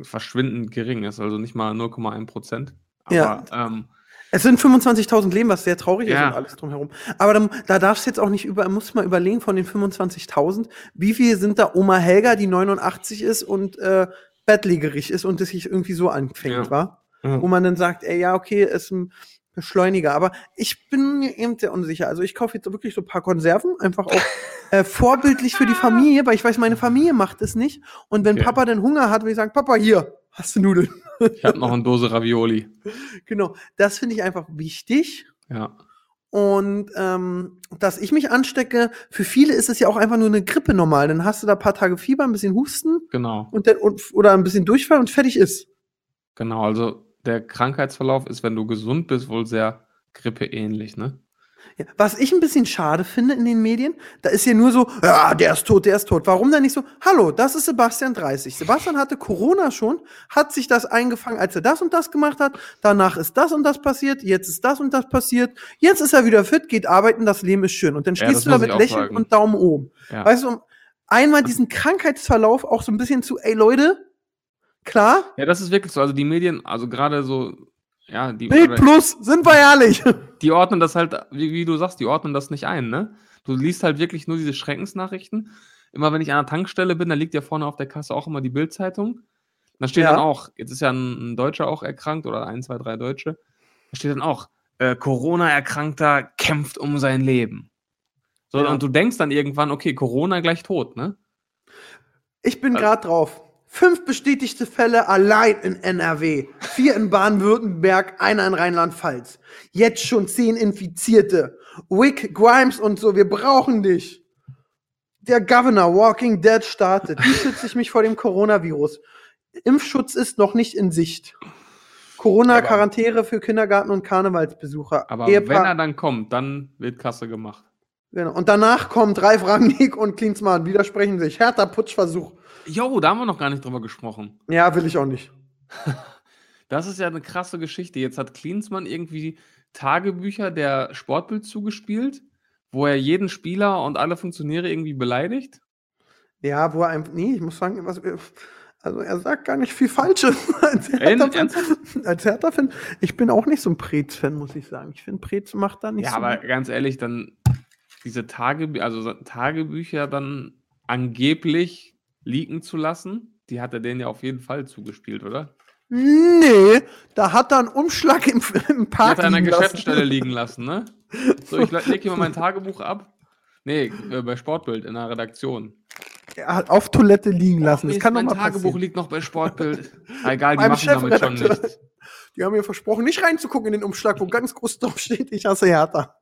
verschwindend gering, ist also nicht mal 0,1 Prozent. Aber Ja. ähm, Es sind 25.000 Leben, was sehr traurig ist Ja. und alles drumherum. Aber dann, da darfst du jetzt auch nicht über, musst mal überlegen von den 25.000, wie viele sind da Oma Helga, die 89 ist und äh, bettlägerig ist und es sich irgendwie so anfängt, Ja. war? ja. wo man dann sagt, ey, ja, okay, ist ein Beschleuniger. Aber ich bin mir eben sehr unsicher. Also ich kaufe jetzt wirklich so ein paar Konserven, einfach auch [laughs] äh, vorbildlich für die Familie, weil ich weiß, meine Familie macht es nicht. Und wenn Okay. Papa dann Hunger hat, will ich sagen, Papa, hier, hast du Nudeln. Ich habe noch eine Dose Ravioli. genau, das finde ich einfach wichtig. Ja. Und ähm, dass ich mich anstecke, für viele ist es ja auch einfach nur eine Grippe normal. Dann hast du da ein paar Tage Fieber, ein bisschen Husten Genau, und dann, und, oder ein bisschen Durchfall und fertig ist. genau. Also der Krankheitsverlauf ist, wenn du gesund bist, wohl sehr grippeähnlich, ne? Ja, was ich ein bisschen schade finde in den Medien, da ist ja nur so, ja, der ist tot, der ist tot. Warum dann nicht so, hallo, das ist Sebastian 30. Sebastian hatte Corona schon, hat sich das eingefangen, als er das und das gemacht hat. Danach ist das und das passiert, jetzt ist das und das passiert. Jetzt ist er wieder fit, geht arbeiten, das Leben ist schön. Und dann Ja, stehst das du da mit Lächeln sagen. und Daumen oben. Ja. Weißt du, um einmal diesen Krankheitsverlauf auch so ein bisschen zu, ey Leute, klar, Ja, das ist wirklich so. Also die Medien, also gerade so, ja, die, Bild oder- plus, sind wir ehrlich. [laughs] die ordnen das halt, wie, wie du sagst, die ordnen das nicht ein, ne? Du liest halt wirklich nur diese Schreckensnachrichten. Immer wenn ich an der Tankstelle bin, da liegt ja vorne auf der Kasse auch immer die Bildzeitung. Da steht Ja. dann auch, jetzt ist ja ein, ein Deutscher auch erkrankt oder ein, zwei, drei Deutsche. Da steht dann auch, äh, Corona-Erkrankter kämpft um sein Leben. So, Ja. und du denkst dann irgendwann, okay, Corona gleich tot, ne? Ich bin Also- gerade drauf. Fünf bestätigte Fälle allein in NRW. Vier in Baden-Württemberg, einer in Rheinland-Pfalz. Jetzt schon zehn Infizierte. Wick, Grimes und so, wir brauchen dich. Der Governor Walking Dead startet. Wie schütze ich mich vor dem Coronavirus? Impfschutz ist noch nicht in Sicht. Corona-Quarantäne für Kindergarten- und Karnevalsbesucher. Aber Ehepaar- wenn er dann kommt, dann wird Kasse gemacht. Genau. Und danach kommt Ralf Rangnick und Klinsmann, widersprechen sich. Härter Putschversuch. Jo, da haben wir noch gar nicht drüber gesprochen. Ja, will ich auch nicht. [laughs] Das ist ja eine krasse Geschichte. Jetzt hat Klinsmann irgendwie Tagebücher der Sportbild zugespielt, wo er jeden Spieler und alle Funktionäre irgendwie beleidigt. Ja, wo er einfach, nee, ich muss sagen, was, also er sagt gar nicht viel Falsches [laughs] als Hertha-Fan. Als Hertha-Fan. Ich bin auch nicht so ein Preetz-Fan, muss ich sagen. Ich finde, Preetz macht da nicht Ja, so. aber ganz ehrlich, dann diese Tagebü also so Tagebücher dann angeblich leaken zu lassen, die hat er denen ja auf jeden Fall zugespielt, oder? Nee, da hat er einen Umschlag im, im Park hat er an der liegen. Geschäftsstelle liegen lassen, ne? [laughs] So, ich leg hier mal mein Tagebuch ab. Nee, äh, bei Sportbild in der Redaktion. Er hat auf Toilette liegen lassen. Das kann mein Tagebuch passieren. liegt noch bei Sportbild. Ah, egal, die machen damit schon nichts. Die haben mir versprochen, nicht reinzugucken in den Umschlag, wo ganz groß drauf steht, ich hasse Hertha.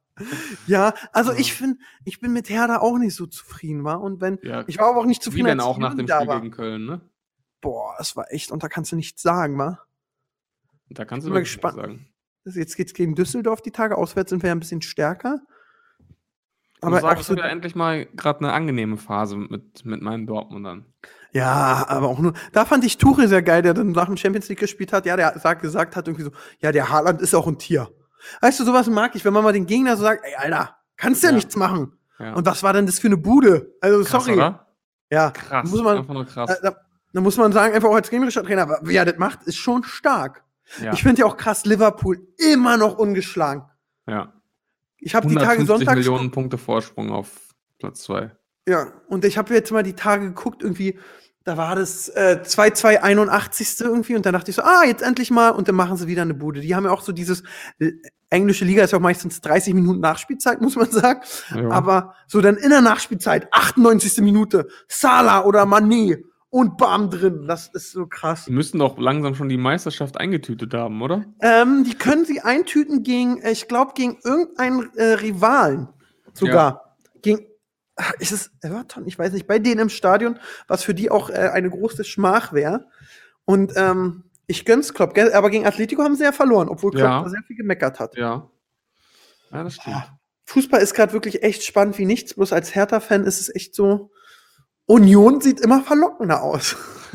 Ja, also Ja. ich finde, ich bin mit Hertha auch nicht so zufrieden, war. Und wenn, Ja, ich war aber auch nicht wie zufrieden, denn als auch nach dem Spiel war. gegen Köln, ne? Boah, es war echt, und da kannst du nichts sagen, wa? Da kannst du mal gespannt. sagen. Jetzt geht's gegen Düsseldorf die Tage. Auswärts sind wir ja ein bisschen stärker. Aber du sagst du ja endlich mal gerade eine angenehme Phase mit, mit meinen Dortmundern. ja, aber auch nur. Da fand ich Tuchel sehr geil, der dann nach dem Champions League gespielt hat. Ja, der sagt, gesagt hat irgendwie so, ja, der Haaland ist auch ein Tier. Weißt du, sowas mag ich, wenn man mal den Gegner so sagt, ey, Alter, kannst ja, Ja. nichts machen. Ja. Und was war denn das für eine Bude? Also, Krass, sorry. Oder? Ja, Krass. muss man, Einfach nur krass. äh, da, da muss man sagen, einfach auch als gegnerischer Trainer, aber wie er das macht, ist schon stark. ja. Ich finde ja auch krass, Liverpool immer noch ungeschlagen. ja. Ich habe die Tage 150 sonntags. Millionen Punkte Vorsprung auf Platz 2. Ja, und ich habe jetzt mal die Tage geguckt, irgendwie, da war das äh, 2-2-81. irgendwie und dann dachte ich so, ah, jetzt endlich mal und dann machen sie wieder eine Bude. Die haben ja auch so dieses, äh, englische Liga ist ja auch meistens 30 Minuten Nachspielzeit, muss man sagen. Ja. Aber so dann in der Nachspielzeit, 98. Minute, Salah oder Mané und Bam drin. Das ist so krass. Die müssten doch langsam schon die Meisterschaft eingetütet haben, oder? Ähm, die können sie eintüten gegen, äh, ich glaube, gegen irgendeinen äh, Rivalen sogar. Gegen, ach, ist es Everton? Ich weiß nicht, bei denen im Stadion, was für die auch äh, eine große Schmach wäre. Und ähm, ich gönn's Klopp, aber gegen Atletico haben sie ja verloren, obwohl Klopp Ja. da sehr viel gemeckert hat. Ja. Ja, das stimmt. Fußball ist gerade wirklich echt spannend wie nichts, bloß als Hertha-Fan ist es echt so. Union sieht immer verlockender aus. [laughs]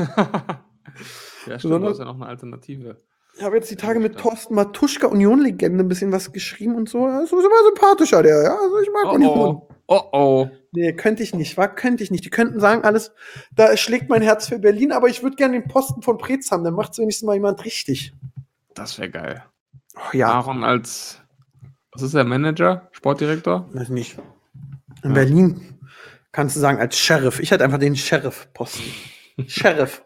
ja, stimmt, das ist ja noch eine Alternative. Ich habe jetzt die Tage mit. Thorsten Matuschka, Union-Legende, ein bisschen was geschrieben und so. Das ist immer sympathischer, der, ja. Also ich mag Oh Union. oh. Oh oh. Nee, könnte ich nicht, war, könnte ich nicht. Die könnten sagen, alles, da schlägt mein Herz für Berlin, aber ich würde gerne den Posten von Preetz haben, dann macht wenigstens mal jemand richtig. Das wäre geil. Oh, ja, Aaron als, was ist der Manager? Sportdirektor? weiß nicht. In Ja. Berlin kannst du sagen, als Sheriff. Ich hätte einfach den Sheriff-Posten. [laughs] Sheriff.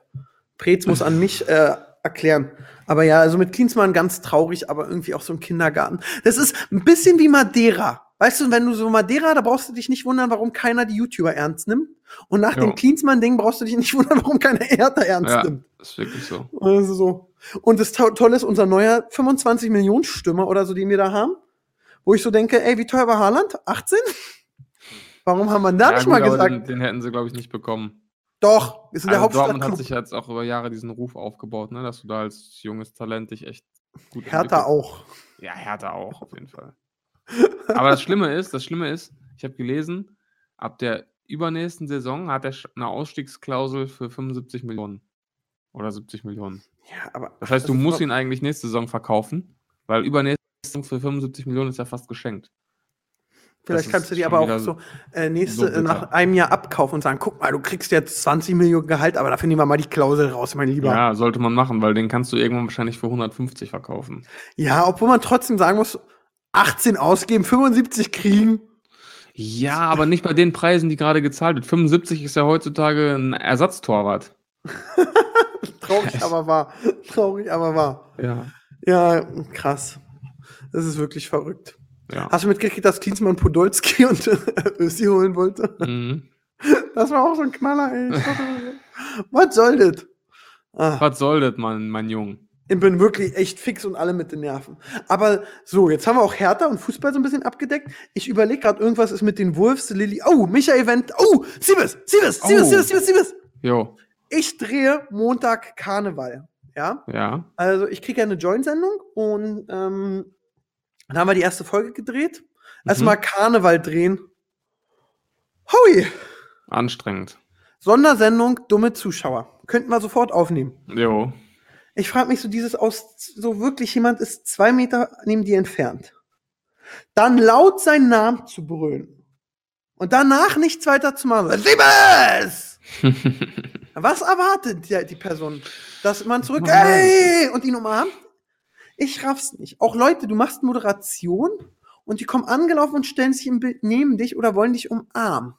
Preetz muss an mich äh, erklären. Aber ja, also mit Klinsmann ganz traurig, aber irgendwie auch so im Kindergarten. Das ist ein bisschen wie Madeira. Weißt du, wenn du so Madeira, da brauchst du dich nicht wundern, warum keiner die YouTuber ernst nimmt. Und nach Jo. dem Klinsmann-Ding brauchst du dich nicht [laughs] wundern, warum keiner Hertha ernst Ja, nimmt. ist wirklich so. Also so. Und das to Tolle ist, unser neuer 25 Millionen Stürmer oder so, den wir da haben, wo ich so denke, ey, wie teuer war Haaland? 18? [laughs] Warum haben wir da ja, nicht gut, mal gesagt? Den, den hätten sie, glaube ich, nicht bekommen. Doch, ist in der Also Dortmund hat Hauptstadt sich jetzt auch über Jahre diesen Ruf aufgebaut, ne? dass du da als junges Talent dich echt gut Hertha entwickelst. auch. Ja, Hertha auch, auf jeden Fall. Aber das Schlimme ist, das Schlimme ist, ich habe gelesen, ab der übernächsten Saison hat er eine Ausstiegsklausel für 75 Millionen. Oder 70 Millionen. Ja, aber Das heißt, du musst ihn eigentlich nächste Saison verkaufen, weil übernächste Saison für 75 Millionen ist ja fast geschenkt. Vielleicht kannst du die aber auch so äh, nächste, so nach einem Jahr abkaufen und sagen, guck mal, du kriegst jetzt 20 Millionen Gehalt, aber dafür nehmen wir mal die Klausel raus, mein Lieber. Ja, sollte man machen, weil den kannst du irgendwann wahrscheinlich für 150 verkaufen. Ja, obwohl man trotzdem sagen muss, 18 ausgeben, 75 kriegen. Ja, aber nicht bei den Preisen, die gerade gezahlt wird. 75 ist ja heutzutage ein Ersatztorwart. [laughs] Traurig, aber wahr. Traurig, aber wahr. Ja. Ja, krass. Das ist wirklich verrückt. ja. Hast du mitgekriegt, dass Klinsmann Podolski [laughs] und äh, Ösi holen wollte? Mhm. Das war auch so ein Knaller, ey. [laughs] Was soll das? Ah, Was soll das, mein, mein Jung? Ich bin wirklich echt fix und alle mit den Nerven. Aber so, jetzt haben wir auch Hertha und Fußball so ein bisschen abgedeckt. Ich überlege gerade, irgendwas ist mit den Wolves, Lilly. Oh, Michael Wendt. Oh, Siebes, Siebes, Siebes, Oh. Siebes, Siebes, Siebes. Jo, Ich drehe Montag Karneval. Ja. ja. Also ich kriege ja eine Join-Sendung und ähm, dann haben wir die erste Folge gedreht. Erstmal Karneval drehen. Hui! Anstrengend. Sondersendung, dumme Zuschauer. Könnten wir sofort aufnehmen. Jo. Ich frage mich so, dieses aus, so wirklich jemand ist zwei Meter neben dir entfernt. Dann laut seinen Namen zu brüllen. Und danach nichts weiter zu machen. Siebes! [laughs] Was erwartet die, die Person? Dass man zurück, ey, und ihn umarmt? Ich raff's nicht. Auch Leute, du machst Moderation und die kommen angelaufen und stellen sich im Bild neben dich oder wollen dich umarmen.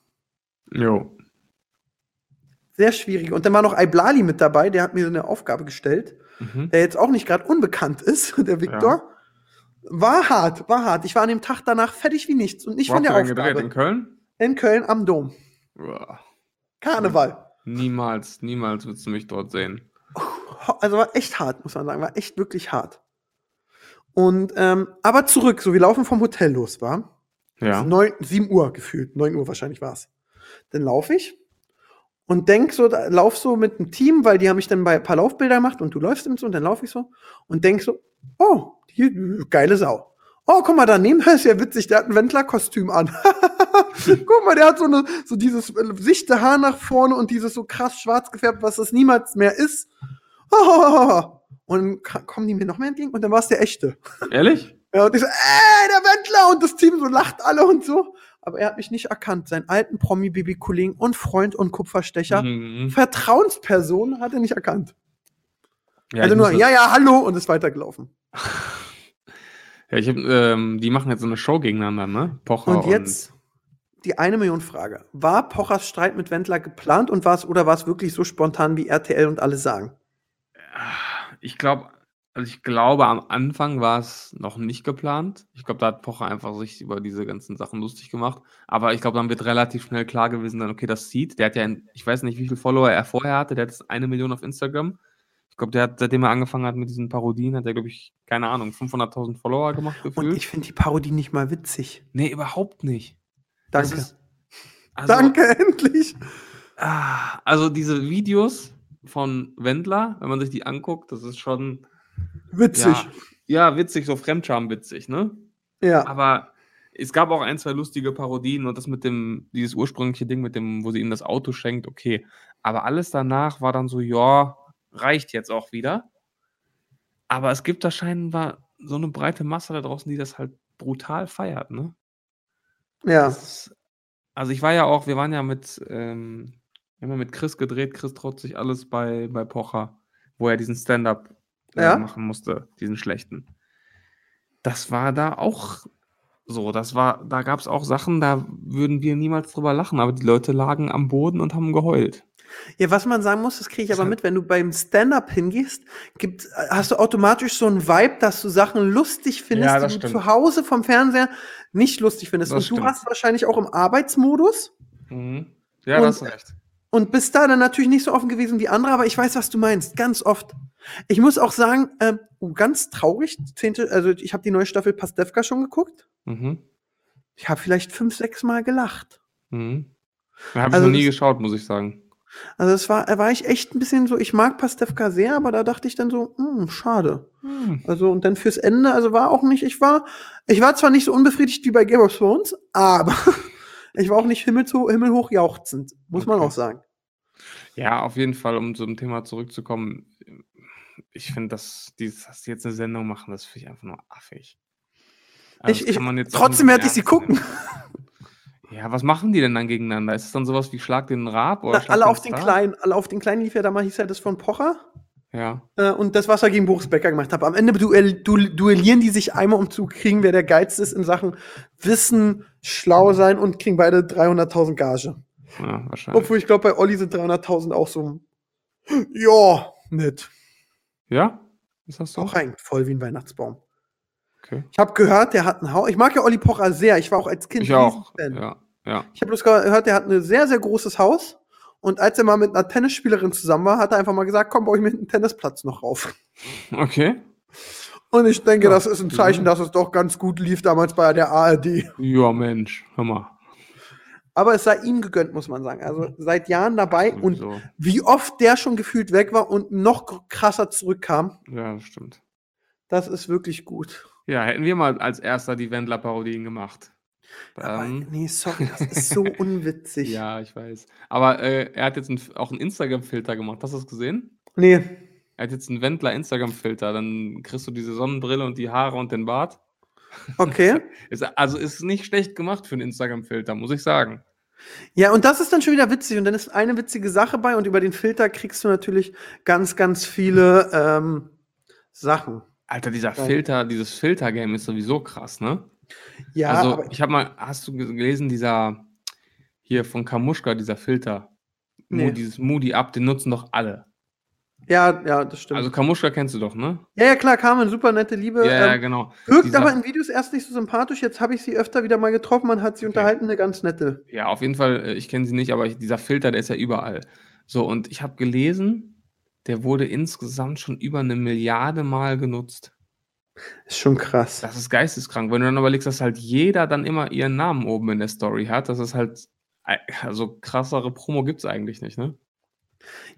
jo. Sehr schwierig. Und dann war noch Iblali mit dabei, der hat mir so eine Aufgabe gestellt, Mhm. der jetzt auch nicht gerade unbekannt ist, [laughs] der Viktor. War hart, war hart. Ich war an dem Tag danach fertig wie nichts und nicht Wo von der Aufgabe. gedreht? In Köln? In Köln am Dom. Uah. Karneval. Niemals, niemals wirst du mich dort sehen. Also war echt hart, muss man sagen. War echt wirklich hart. Und, ähm, aber zurück, so wir laufen vom Hotel los, war. Ja. Neun, 7 Uhr gefühlt, 9 Uhr wahrscheinlich war es. Dann laufe ich und denk so, da, lauf so mit einem Team, weil die haben mich dann bei ein paar Laufbilder gemacht und du läufst und so und dann laufe ich so und denk so, oh, hier, geile Sau. Oh, guck mal, daneben ist ja witzig, der hat ein Wendler-Kostüm an. [laughs] guck mal, der hat so, eine, so dieses äh, sichte Haar nach vorne und dieses so krass schwarz gefärbt, was das niemals mehr ist. [laughs] Und dann ka- kommen die mir noch mehr entgegen und dann war es der echte. Ehrlich? Ja, und ich so, ey, der Wendler! Und das Team so lacht alle und so. Aber er hat mich nicht erkannt. Seinen alten Promi-Baby-Kollegen und Freund und Kupferstecher. Mhm. Vertrauensperson hat er nicht erkannt. Ja, also nur, ja, ja, hallo und ist weitergelaufen. [laughs] Ja, ich hab, ähm, die machen jetzt so eine Show gegeneinander, ne? Pocher Und jetzt die eine Million Frage. War Pochers Streit mit Wendler geplant und war es oder war es wirklich so spontan, wie RTL und alle sagen? Ich glaube, also ich glaube, am Anfang war es noch nicht geplant. Ich glaube, da hat Pocher einfach sich über diese ganzen Sachen lustig gemacht. Aber ich glaube, dann wird relativ schnell klar gewesen, dann, okay, das sieht. Der hat ja, in, ich weiß nicht, wie viele Follower er vorher hatte. Der hat jetzt eine Million auf Instagram. Ich glaube, der hat, seitdem er angefangen hat mit diesen Parodien, hat er, glaube ich, keine Ahnung, 500.000 Follower gemacht gefühlt. Und ich finde die Parodie nicht mal witzig. nee, überhaupt nicht. Danke. ist- also, Danke, [laughs] endlich. Ah, also diese Videos von Wendler, wenn man sich die anguckt, das ist schon Witzig. ja, ja witzig, so Fremdscham witzig, ne? Ja. Aber es gab auch ein, zwei lustige Parodien und das mit dem, dieses ursprüngliche Ding mit dem, wo sie ihm das Auto schenkt, okay. Aber alles danach war dann so, ja, reicht jetzt auch wieder. Aber es gibt da scheinbar so eine breite Masse da draußen, die das halt brutal feiert, ne? Ja. Ist, also ich war ja auch, wir waren ja mit, ähm, wir haben ja mit Chris gedreht, Chris trotzig alles bei, bei Pocher, wo er diesen Stand-up Ja. machen musste, diesen schlechten. Das war da auch so, das war, da gab es auch Sachen, da würden wir niemals drüber lachen, aber die Leute lagen am Boden und haben geheult. Ja, was man sagen muss, das kriege ich Das aber mit, wenn du beim Stand-up hingehst, gibt, hast du automatisch so einen Vibe, dass du Sachen lustig findest, Ja, die das du stimmt. zu Hause vom Fernseher nicht lustig findest. Das und du stimmt. hast wahrscheinlich auch im Arbeitsmodus Mhm. Ja, Und- da hast du recht. und bist da dann natürlich nicht so offen gewesen wie andere, aber ich weiß, was du meinst, ganz oft. Ich muss auch sagen, oh, ganz traurig, zehnte, also ich habe die neue Staffel Pastewka schon geguckt. Mhm. Ich habe vielleicht fünf, sechs Mal gelacht. Mhm. Habe ich Also noch nie das- geschaut, muss ich sagen. Also es war, da war ich echt ein bisschen so, ich mag Pastewka sehr, aber da dachte ich dann so, hm, schade. Hm. Also und dann fürs Ende, also war auch nicht, ich war, ich war zwar nicht so unbefriedigt wie bei Game of Thrones, aber [laughs] ich war auch nicht himmelhoch, himmelhoch jauchzend, muss man Okay. auch sagen. Ja, auf jeden Fall, um zum Thema zurückzukommen. Ich finde, dass, dieses, dass die jetzt eine Sendung machen, das finde ich einfach nur affig. Also ich, ich, trotzdem werde ich sie gucken. [laughs] Ja, was machen die denn dann gegeneinander? Ist es dann sowas wie Schlag den Rab? Oder Na, alle auf den kleinen, alle auf den kleinen lief ja damals, hieß ja das von Pocher. Ja. Äh, und das, was er gegen Boris Becker gemacht hat. Am Ende duell, du, duellieren die sich einmal, um zu kriegen, wer der geilste ist in Sachen Wissen, schlau sein und kriegen beide 300.000 Gage. ja, wahrscheinlich. Obwohl ich glaube, bei Olli sind 300.000 auch so, ja, nett. Ja? Ist das so? Auch hängt voll wie ein Weihnachtsbaum. Okay. Ich habe gehört, der hat ein Haus. Ich mag ja Olli Pocher sehr. Ich war auch als Kind Ich auch. Ja, ja. Ich habe bloß gehört, der hat ein sehr, sehr großes Haus. Und als er mal mit einer Tennisspielerin zusammen war, hat er einfach mal gesagt, komm, baue ich mir einen Tennisplatz noch rauf. [laughs] Okay. Und ich denke, Ja, das ist ein Zeichen, dass es doch ganz gut lief damals bei der ARD. Ja, Mensch, hör mal. Aber es sei ihm gegönnt, muss man sagen. Also seit Jahren dabei und Sowieso. wie oft der schon gefühlt weg war und noch krasser zurückkam, Ja, das stimmt. das ist wirklich gut. Ja, hätten wir mal als erster die Wendler-Parodien gemacht. Aber, Ähm, nee, sorry, das ist so [laughs] unwitzig. ja, ich weiß. Aber äh, er hat jetzt ein, auch einen Instagram-Filter gemacht. Hast du das gesehen? Nee. Er hat jetzt einen Wendler-Instagram-Filter. Dann kriegst du diese Sonnenbrille und die Haare und den Bart. Okay. [laughs] Also ist nicht schlecht gemacht für einen Instagram-Filter, muss ich sagen. Ja, und das ist dann schon wieder witzig. Und dann ist eine witzige Sache bei und über den Filter kriegst du natürlich ganz, ganz viele ähm, Sachen. Alter, dieser Ja. Filter, dieses Filter-Game ist sowieso krass, ne? Ja, also, ich habe mal, hast du gelesen, dieser hier von Kamuschka, dieser Filter, Nee. Mo, dieses Moody Up, den nutzen doch alle. Ja, ja, das stimmt. Also Kamuschka kennst du doch, ne? ja, ja, klar, Carmen, super nette Liebe. Ja, ja, ähm, genau. wirkt Dieser- aber in Videos erst nicht so sympathisch. Jetzt habe ich sie öfter wieder mal getroffen. Man hat sie Okay. unterhalten, eine ganz nette. Ja, auf jeden Fall, äh, ich kenne sie nicht, aber ich, dieser Filter, der ist ja überall. So, und ich habe gelesen, der wurde insgesamt schon über eine Milliarde Mal genutzt. Ist schon krass. Das ist geisteskrank. Wenn du dann überlegst, dass halt jeder dann immer ihren Namen oben in der Story hat, das ist halt, äh, also krassere Promo gibt es eigentlich nicht, ne?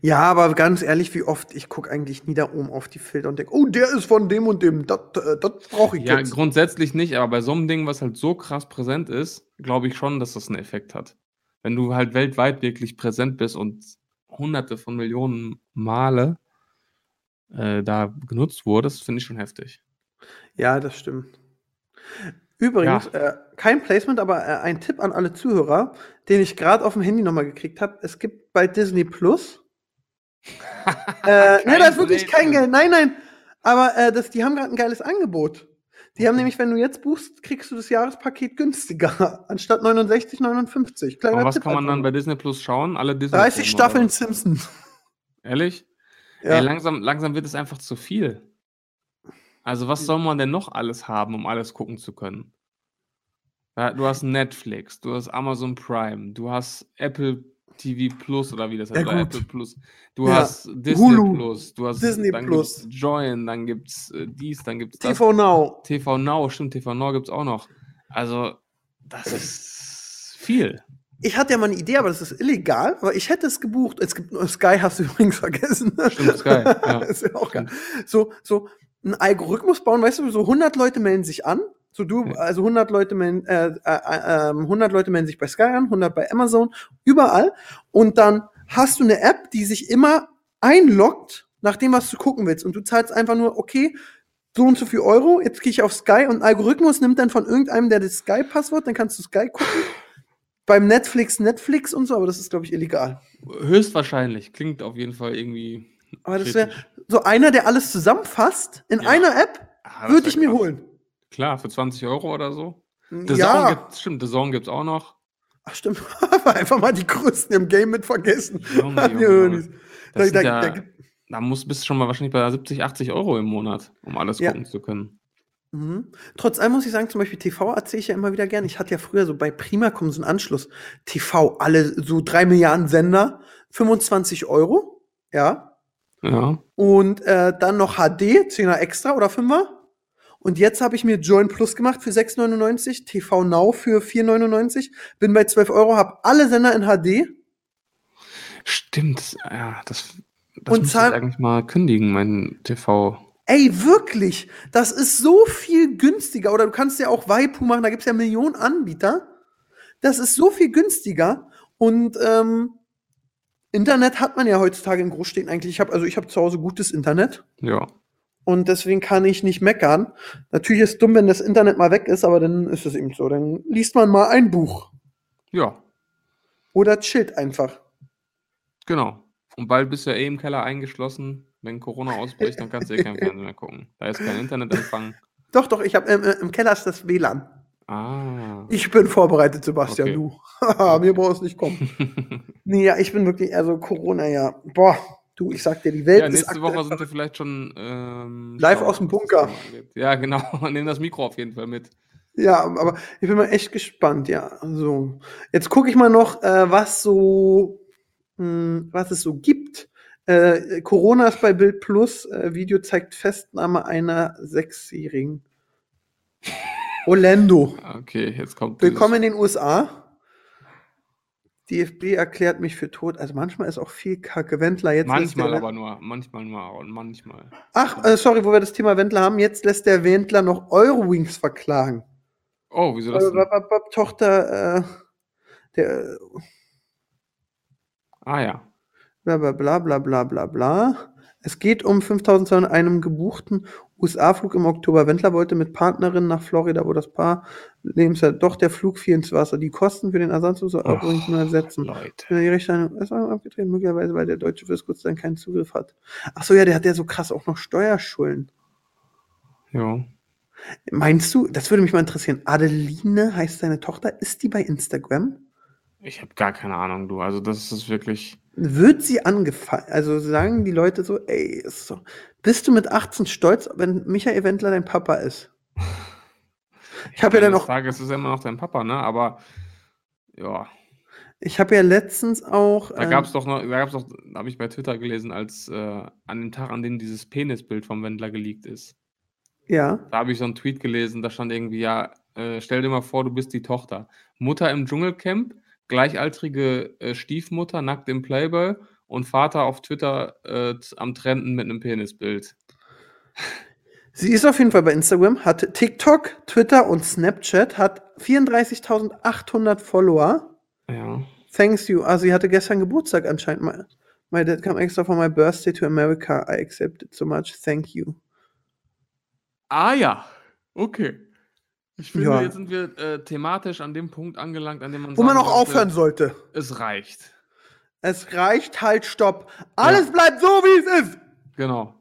Ja, aber ganz ehrlich, wie oft, ich gucke eigentlich nie da oben auf die Filter und denke, oh, der ist von dem und dem, das äh, brauche ich Ja, jetzt. grundsätzlich nicht, aber bei so einem Ding, was halt so krass präsent ist, glaube ich schon, dass das einen Effekt hat. Wenn du halt weltweit wirklich präsent bist und hunderte von Millionen Male äh, da genutzt wurdest, finde ich schon heftig. Ja, das stimmt. Übrigens, äh, kein Placement, aber äh, ein Tipp an alle Zuhörer, den ich gerade auf dem Handy nochmal gekriegt habe. Es gibt bei Disney Plus. [laughs] äh, nee, da ist wirklich kein Geld. Nein, nein. Aber äh, das, die haben gerade ein geiles Angebot. Die haben nämlich, wenn du jetzt buchst, kriegst du das Jahrespaket günstiger, [laughs] anstatt 69, 59. Kleiner Aber was Tipp kann man einfach dann bei. Disney Plus schauen? Alle Disney 30 Filme, Staffeln? Simpsons. [laughs] Ehrlich? Ja. Ey, langsam, langsam wird es einfach zu viel. Also, was soll man denn noch alles haben, um alles gucken zu können? Ja, du hast Netflix, du hast Amazon Prime, du hast Apple TV Plus oder wie das heißt, Ja. Apple Plus. Du Ja, hast Disney Hulu, Plus, du hast Disney dann Plus. gibt's Join, dann gibt's äh, dies, dann gibt's das. TV Now. TV Now, stimmt, TV Now gibt's auch noch. Also, das ist viel. Ich hatte ja mal eine Idee, aber das ist illegal. Aber ich hätte es gebucht. Es gibt Sky, hast du [laughs] übrigens vergessen. Stimmt, Sky, ja. [laughs] ist ja auch geil. So, so ein Algorithmus bauen, weißt du, so 100 Leute melden sich an. So du, also 100 Leute, melden, äh, äh, äh, ähm, 100 Leute melden sich bei Sky an, 100 bei Amazon, überall. Und dann hast du eine App, die sich immer einloggt nach dem, was du gucken willst. Und du zahlst einfach nur, okay, so und so viel Euro, jetzt gehe ich auf Sky und ein Algorithmus nimmt dann von irgendeinem, der das Sky-Passwort, dann kannst du Sky gucken. Beim Netflix, Netflix und so, aber das ist, glaube ich, illegal. Höchstwahrscheinlich. Klingt auf jeden Fall irgendwie. Aber das wäre so einer, der alles zusammenfasst in Ja. einer App, Ah, würde ich mir krass. holen. Klar, für 20 Euro oder so. The Zone ja, gibt, stimmt, The Zone gibt's auch noch. ach stimmt, [laughs] einfach mal die Größten im Game mit vergessen. Junge, Junge. Da, da, ja, da gibt- da muss, bist du schon mal wahrscheinlich bei 70, 80 Euro im Monat, um alles Ja. gucken zu können. Mhm. Trotz allem muss ich sagen, zum Beispiel TV erzähle ich ja immer wieder gern. Ich hatte ja früher so bei Primacom so einen Anschluss. TV, alle so drei Milliarden Sender, 25 Euro, ja. Ja. Und äh, dann noch HD, 10er extra oder 5er. Und jetzt habe ich mir Join Plus gemacht für 6,99, TV Now für 4,99. Bin bei 12 Euro, habe alle Sender in HD. Stimmt, ja, das, das Und muss ich eigentlich mal kündigen, mein TV. Ey, wirklich, das ist so viel günstiger. Oder du kannst ja auch Waipu machen, da gibt's ja Millionen Anbieter. Das ist so viel günstiger. Und ähm, Internet hat man ja heutzutage in Großstädten eigentlich. Ich habe also ich habe zu Hause gutes Internet Ja. und deswegen kann ich nicht meckern. Natürlich ist es dumm, wenn das Internet mal weg ist, aber dann ist es eben so. Dann liest man mal ein Buch Ja, oder chillt einfach. genau. Und bald bist du ja eh im Keller eingeschlossen. Wenn Corona ausbricht, dann kannst du eh kein [laughs] Fernsehen mehr gucken. Da ist kein Internetempfang. Doch, doch, ich habe ähm, äh, im Keller ist das WLAN. Ah. Ich bin vorbereitet, Sebastian, Okay. du. Mir brauchst nicht kommen. [laughs] Nee, ja, ich bin wirklich, also Corona, ja. Boah, du, ich sag dir, die Welt ja, ist nächste aktuell Woche sind wir vielleicht schon ähm, Live aus dem Bunker. Ja, genau. [laughs] Nehmen das Mikro auf jeden Fall mit. Ja, aber ich bin mal echt gespannt, ja. So. Jetzt gucke ich mal noch, äh, was so, mh, was es so gibt. Äh, Corona ist bei Bild Plus. Äh, Video zeigt Festnahme einer Sechsjährigen. [laughs] Orlando. Okay, jetzt kommt. Willkommen in den USA. DFB erklärt mich für tot. Also manchmal ist auch viel Kacke. Wendler jetzt. Manchmal aber nur. Manchmal nur und manchmal. Ach, äh, sorry, wo wir das Thema Wendler haben. Jetzt lässt der Wendler noch Eurowings verklagen. Oh, wieso das Äh, denn? Tochter, äh, der, Ah ja. bla bla bla bla bla bla. Es geht um 5200 einem gebuchten USA-Flug im Oktober. Wendler wollte mit Partnerin nach Florida, wo das Paar Lebensjahr doch der Flug fiel ins Wasser. Die Kosten für den Ersatz muss er übrigens nur ersetzen. Leute. Ja, Die Rechtsscheine ist abgetreten, möglicherweise, weil der deutsche Fiskus dann keinen Zugriff hat. Ach so, ja, der hat ja so krass auch noch Steuerschulden. Ja. Meinst du, das würde mich mal interessieren, Adeline heißt seine Tochter, ist die bei Instagram? Ich habe gar keine Ahnung, du. Also, das ist wirklich. Wird sie angefallen? Also sagen die Leute so, ey, ist so, bist du mit 18 stolz, wenn Michael Wendler dein Papa ist? [laughs] Ich habe ja dann Eines auch, Tages ist er immer noch dein Papa, ne? Aber. Ja. ich habe ja letztens auch, Da ähm, gab es doch noch, da gab's doch, habe ich bei Twitter gelesen, als äh, an dem Tag, an dem dieses Penisbild vom Wendler geleakt ist. ja, Da habe ich so einen Tweet gelesen, da stand irgendwie, ja, äh, stell dir mal vor, du bist die Tochter. Mutter im Dschungelcamp, gleichaltrige äh, Stiefmutter nackt im Playboy und Vater auf Twitter äh, am Trenden mit einem Penisbild. sie ist auf jeden Fall bei Instagram, hat TikTok, Twitter und Snapchat, hat 34.800 Follower. Ja. Thanks you. Also sie hatte gestern Geburtstag anscheinend. My, my dad come extra for my birthday to America. I accept it so much. Thank you. Ah ja, okay. Ich finde, Ja. jetzt sind wir äh, thematisch an dem Punkt angelangt, an dem man Wo man auch aufhören sollte, sollte. Es reicht. Es reicht halt, stopp. Alles bleibt so, wie es ist. Genau.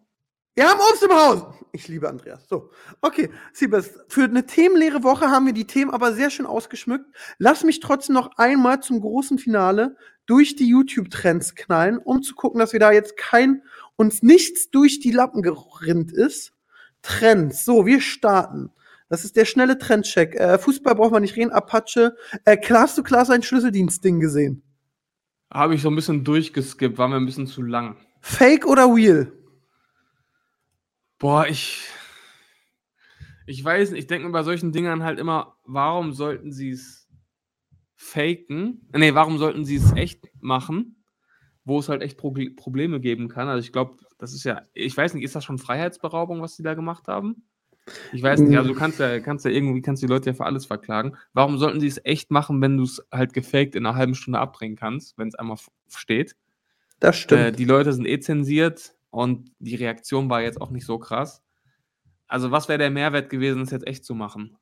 Wir haben Obst im Haus. Ich liebe Andreas. So, okay. Siebes, für eine themenleere Woche haben wir die Themen aber sehr schön ausgeschmückt. Lass mich trotzdem noch einmal zum großen Finale durch die YouTube-Trends knallen, um zu gucken, dass wir da jetzt kein, uns nichts durch die Lappen gerinnt ist. Trends. So, wir starten. Das ist der schnelle Trendcheck. Äh, Fußball braucht man nicht reden. Apache. Äh, Class to Class ein Schlüsseldienst-Ding gesehen. Habe ich so ein bisschen durchgeskippt, war mir ein bisschen zu lang. Fake oder real? Boah, ich. Ich weiß nicht, ich denke mir bei solchen Dingern halt immer, warum sollten sie es faken? Nee, warum sollten sie es echt machen, wo es halt echt Pro Probleme geben kann? Also ich glaube, das ist ja, ich weiß nicht, ist das schon Freiheitsberaubung, was die da gemacht haben? Ich weiß nicht, also du kannst ja, kannst ja irgendwie, kannst die Leute ja für alles verklagen. Warum sollten sie es echt machen, wenn du es halt gefaked in einer halben Stunde abbringen kannst, wenn es einmal steht? Das stimmt. Äh, die Leute sind eh zensiert und die Reaktion war jetzt auch nicht so krass. Also, was wäre der Mehrwert gewesen, es jetzt echt zu machen?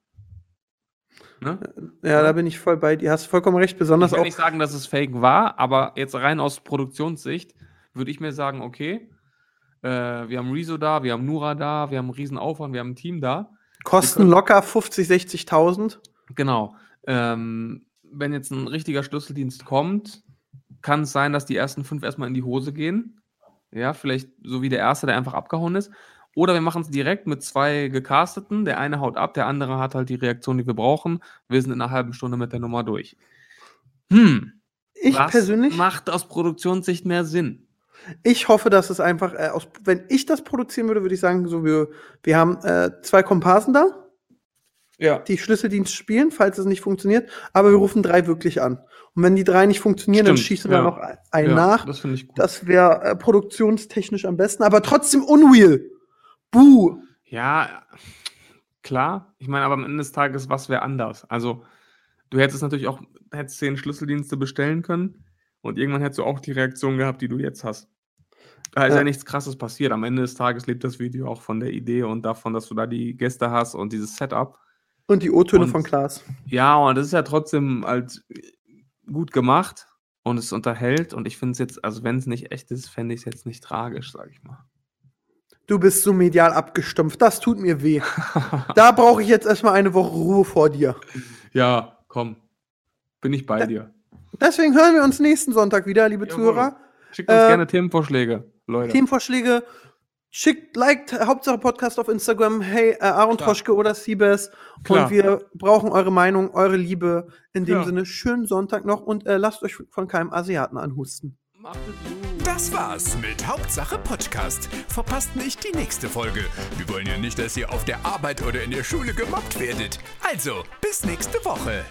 Ne? ja, da bin ich voll bei dir. Hast vollkommen recht, besonders Ich will auch. nicht sagen, dass es fake war, aber jetzt rein aus Produktionssicht würde ich mir sagen, okay, äh, wir haben Rezo da, wir haben Nura da, wir haben einen riesen Aufwand, wir haben ein Team da. Kosten locker 50, 60.000. Genau. Ähm, wenn jetzt ein richtiger Schlüsseldienst kommt, kann es sein, dass die ersten fünf erstmal in die Hose gehen. Ja, vielleicht so wie der erste, der einfach abgehauen ist. Oder wir machen es direkt mit zwei gecasteten. Der eine haut ab, der andere hat halt die Reaktion, die wir brauchen. Wir sind in einer halben Stunde mit der Nummer durch. Hm. Ich was persönlich, macht aus Produktionssicht mehr Sinn? Ich hoffe, dass es einfach, äh, aus, wenn ich das produzieren würde, würde ich sagen, so wir, wir haben äh, zwei Komparsen da, Ja. die Schlüsseldienst spielen, falls es nicht funktioniert, aber wir rufen drei wirklich an. Und wenn die drei nicht funktionieren, dann Stimmt, schießen wir ja. noch ein- einen ja, nach. Das finde ich gut. Das wäre äh, produktionstechnisch am besten, aber trotzdem unreal. Buh. Ja, klar. Ich meine, aber am Ende des Tages, was wäre anders? Also, du hättest natürlich auch, hättest zehn Schlüsseldienste bestellen können und irgendwann hättest du auch die Reaktion gehabt, die du jetzt hast. Da ist ja. Ja. nichts krasses passiert. Am Ende des Tages lebt das Video auch von der Idee und davon, dass du da die Gäste hast und dieses Setup. Und die O-Töne von Klaas. Ja, und das ist ja trotzdem halt gut gemacht und es unterhält. Und ich finde es jetzt, also wenn es nicht echt ist, fände ich es jetzt nicht tragisch, sag ich mal. Du bist so medial abgestumpft. Das tut mir weh. [laughs] da brauche ich jetzt erstmal eine Woche Ruhe vor dir. ja, komm. Bin ich bei Da- dir. Deswegen hören wir uns nächsten Sonntag wieder, liebe Jawohl. Zuhörer. Schickt uns Äh, gerne Themenvorschläge, Leute. Themenvorschläge. Schickt, liked Hauptsache Podcast auf Instagram. Hey, äh, Aaron Klar. Troschke oder Siebes. Klar. Und wir brauchen eure Meinung, eure Liebe. In dem Ja. Sinne, schönen Sonntag noch und äh, lasst euch von keinem Asiaten anhusten. Macht es gut. Das war's mit Hauptsache Podcast. Verpasst nicht die nächste Folge. Wir wollen ja nicht, dass ihr auf der Arbeit oder in der Schule gemobbt werdet. Also, bis nächste Woche.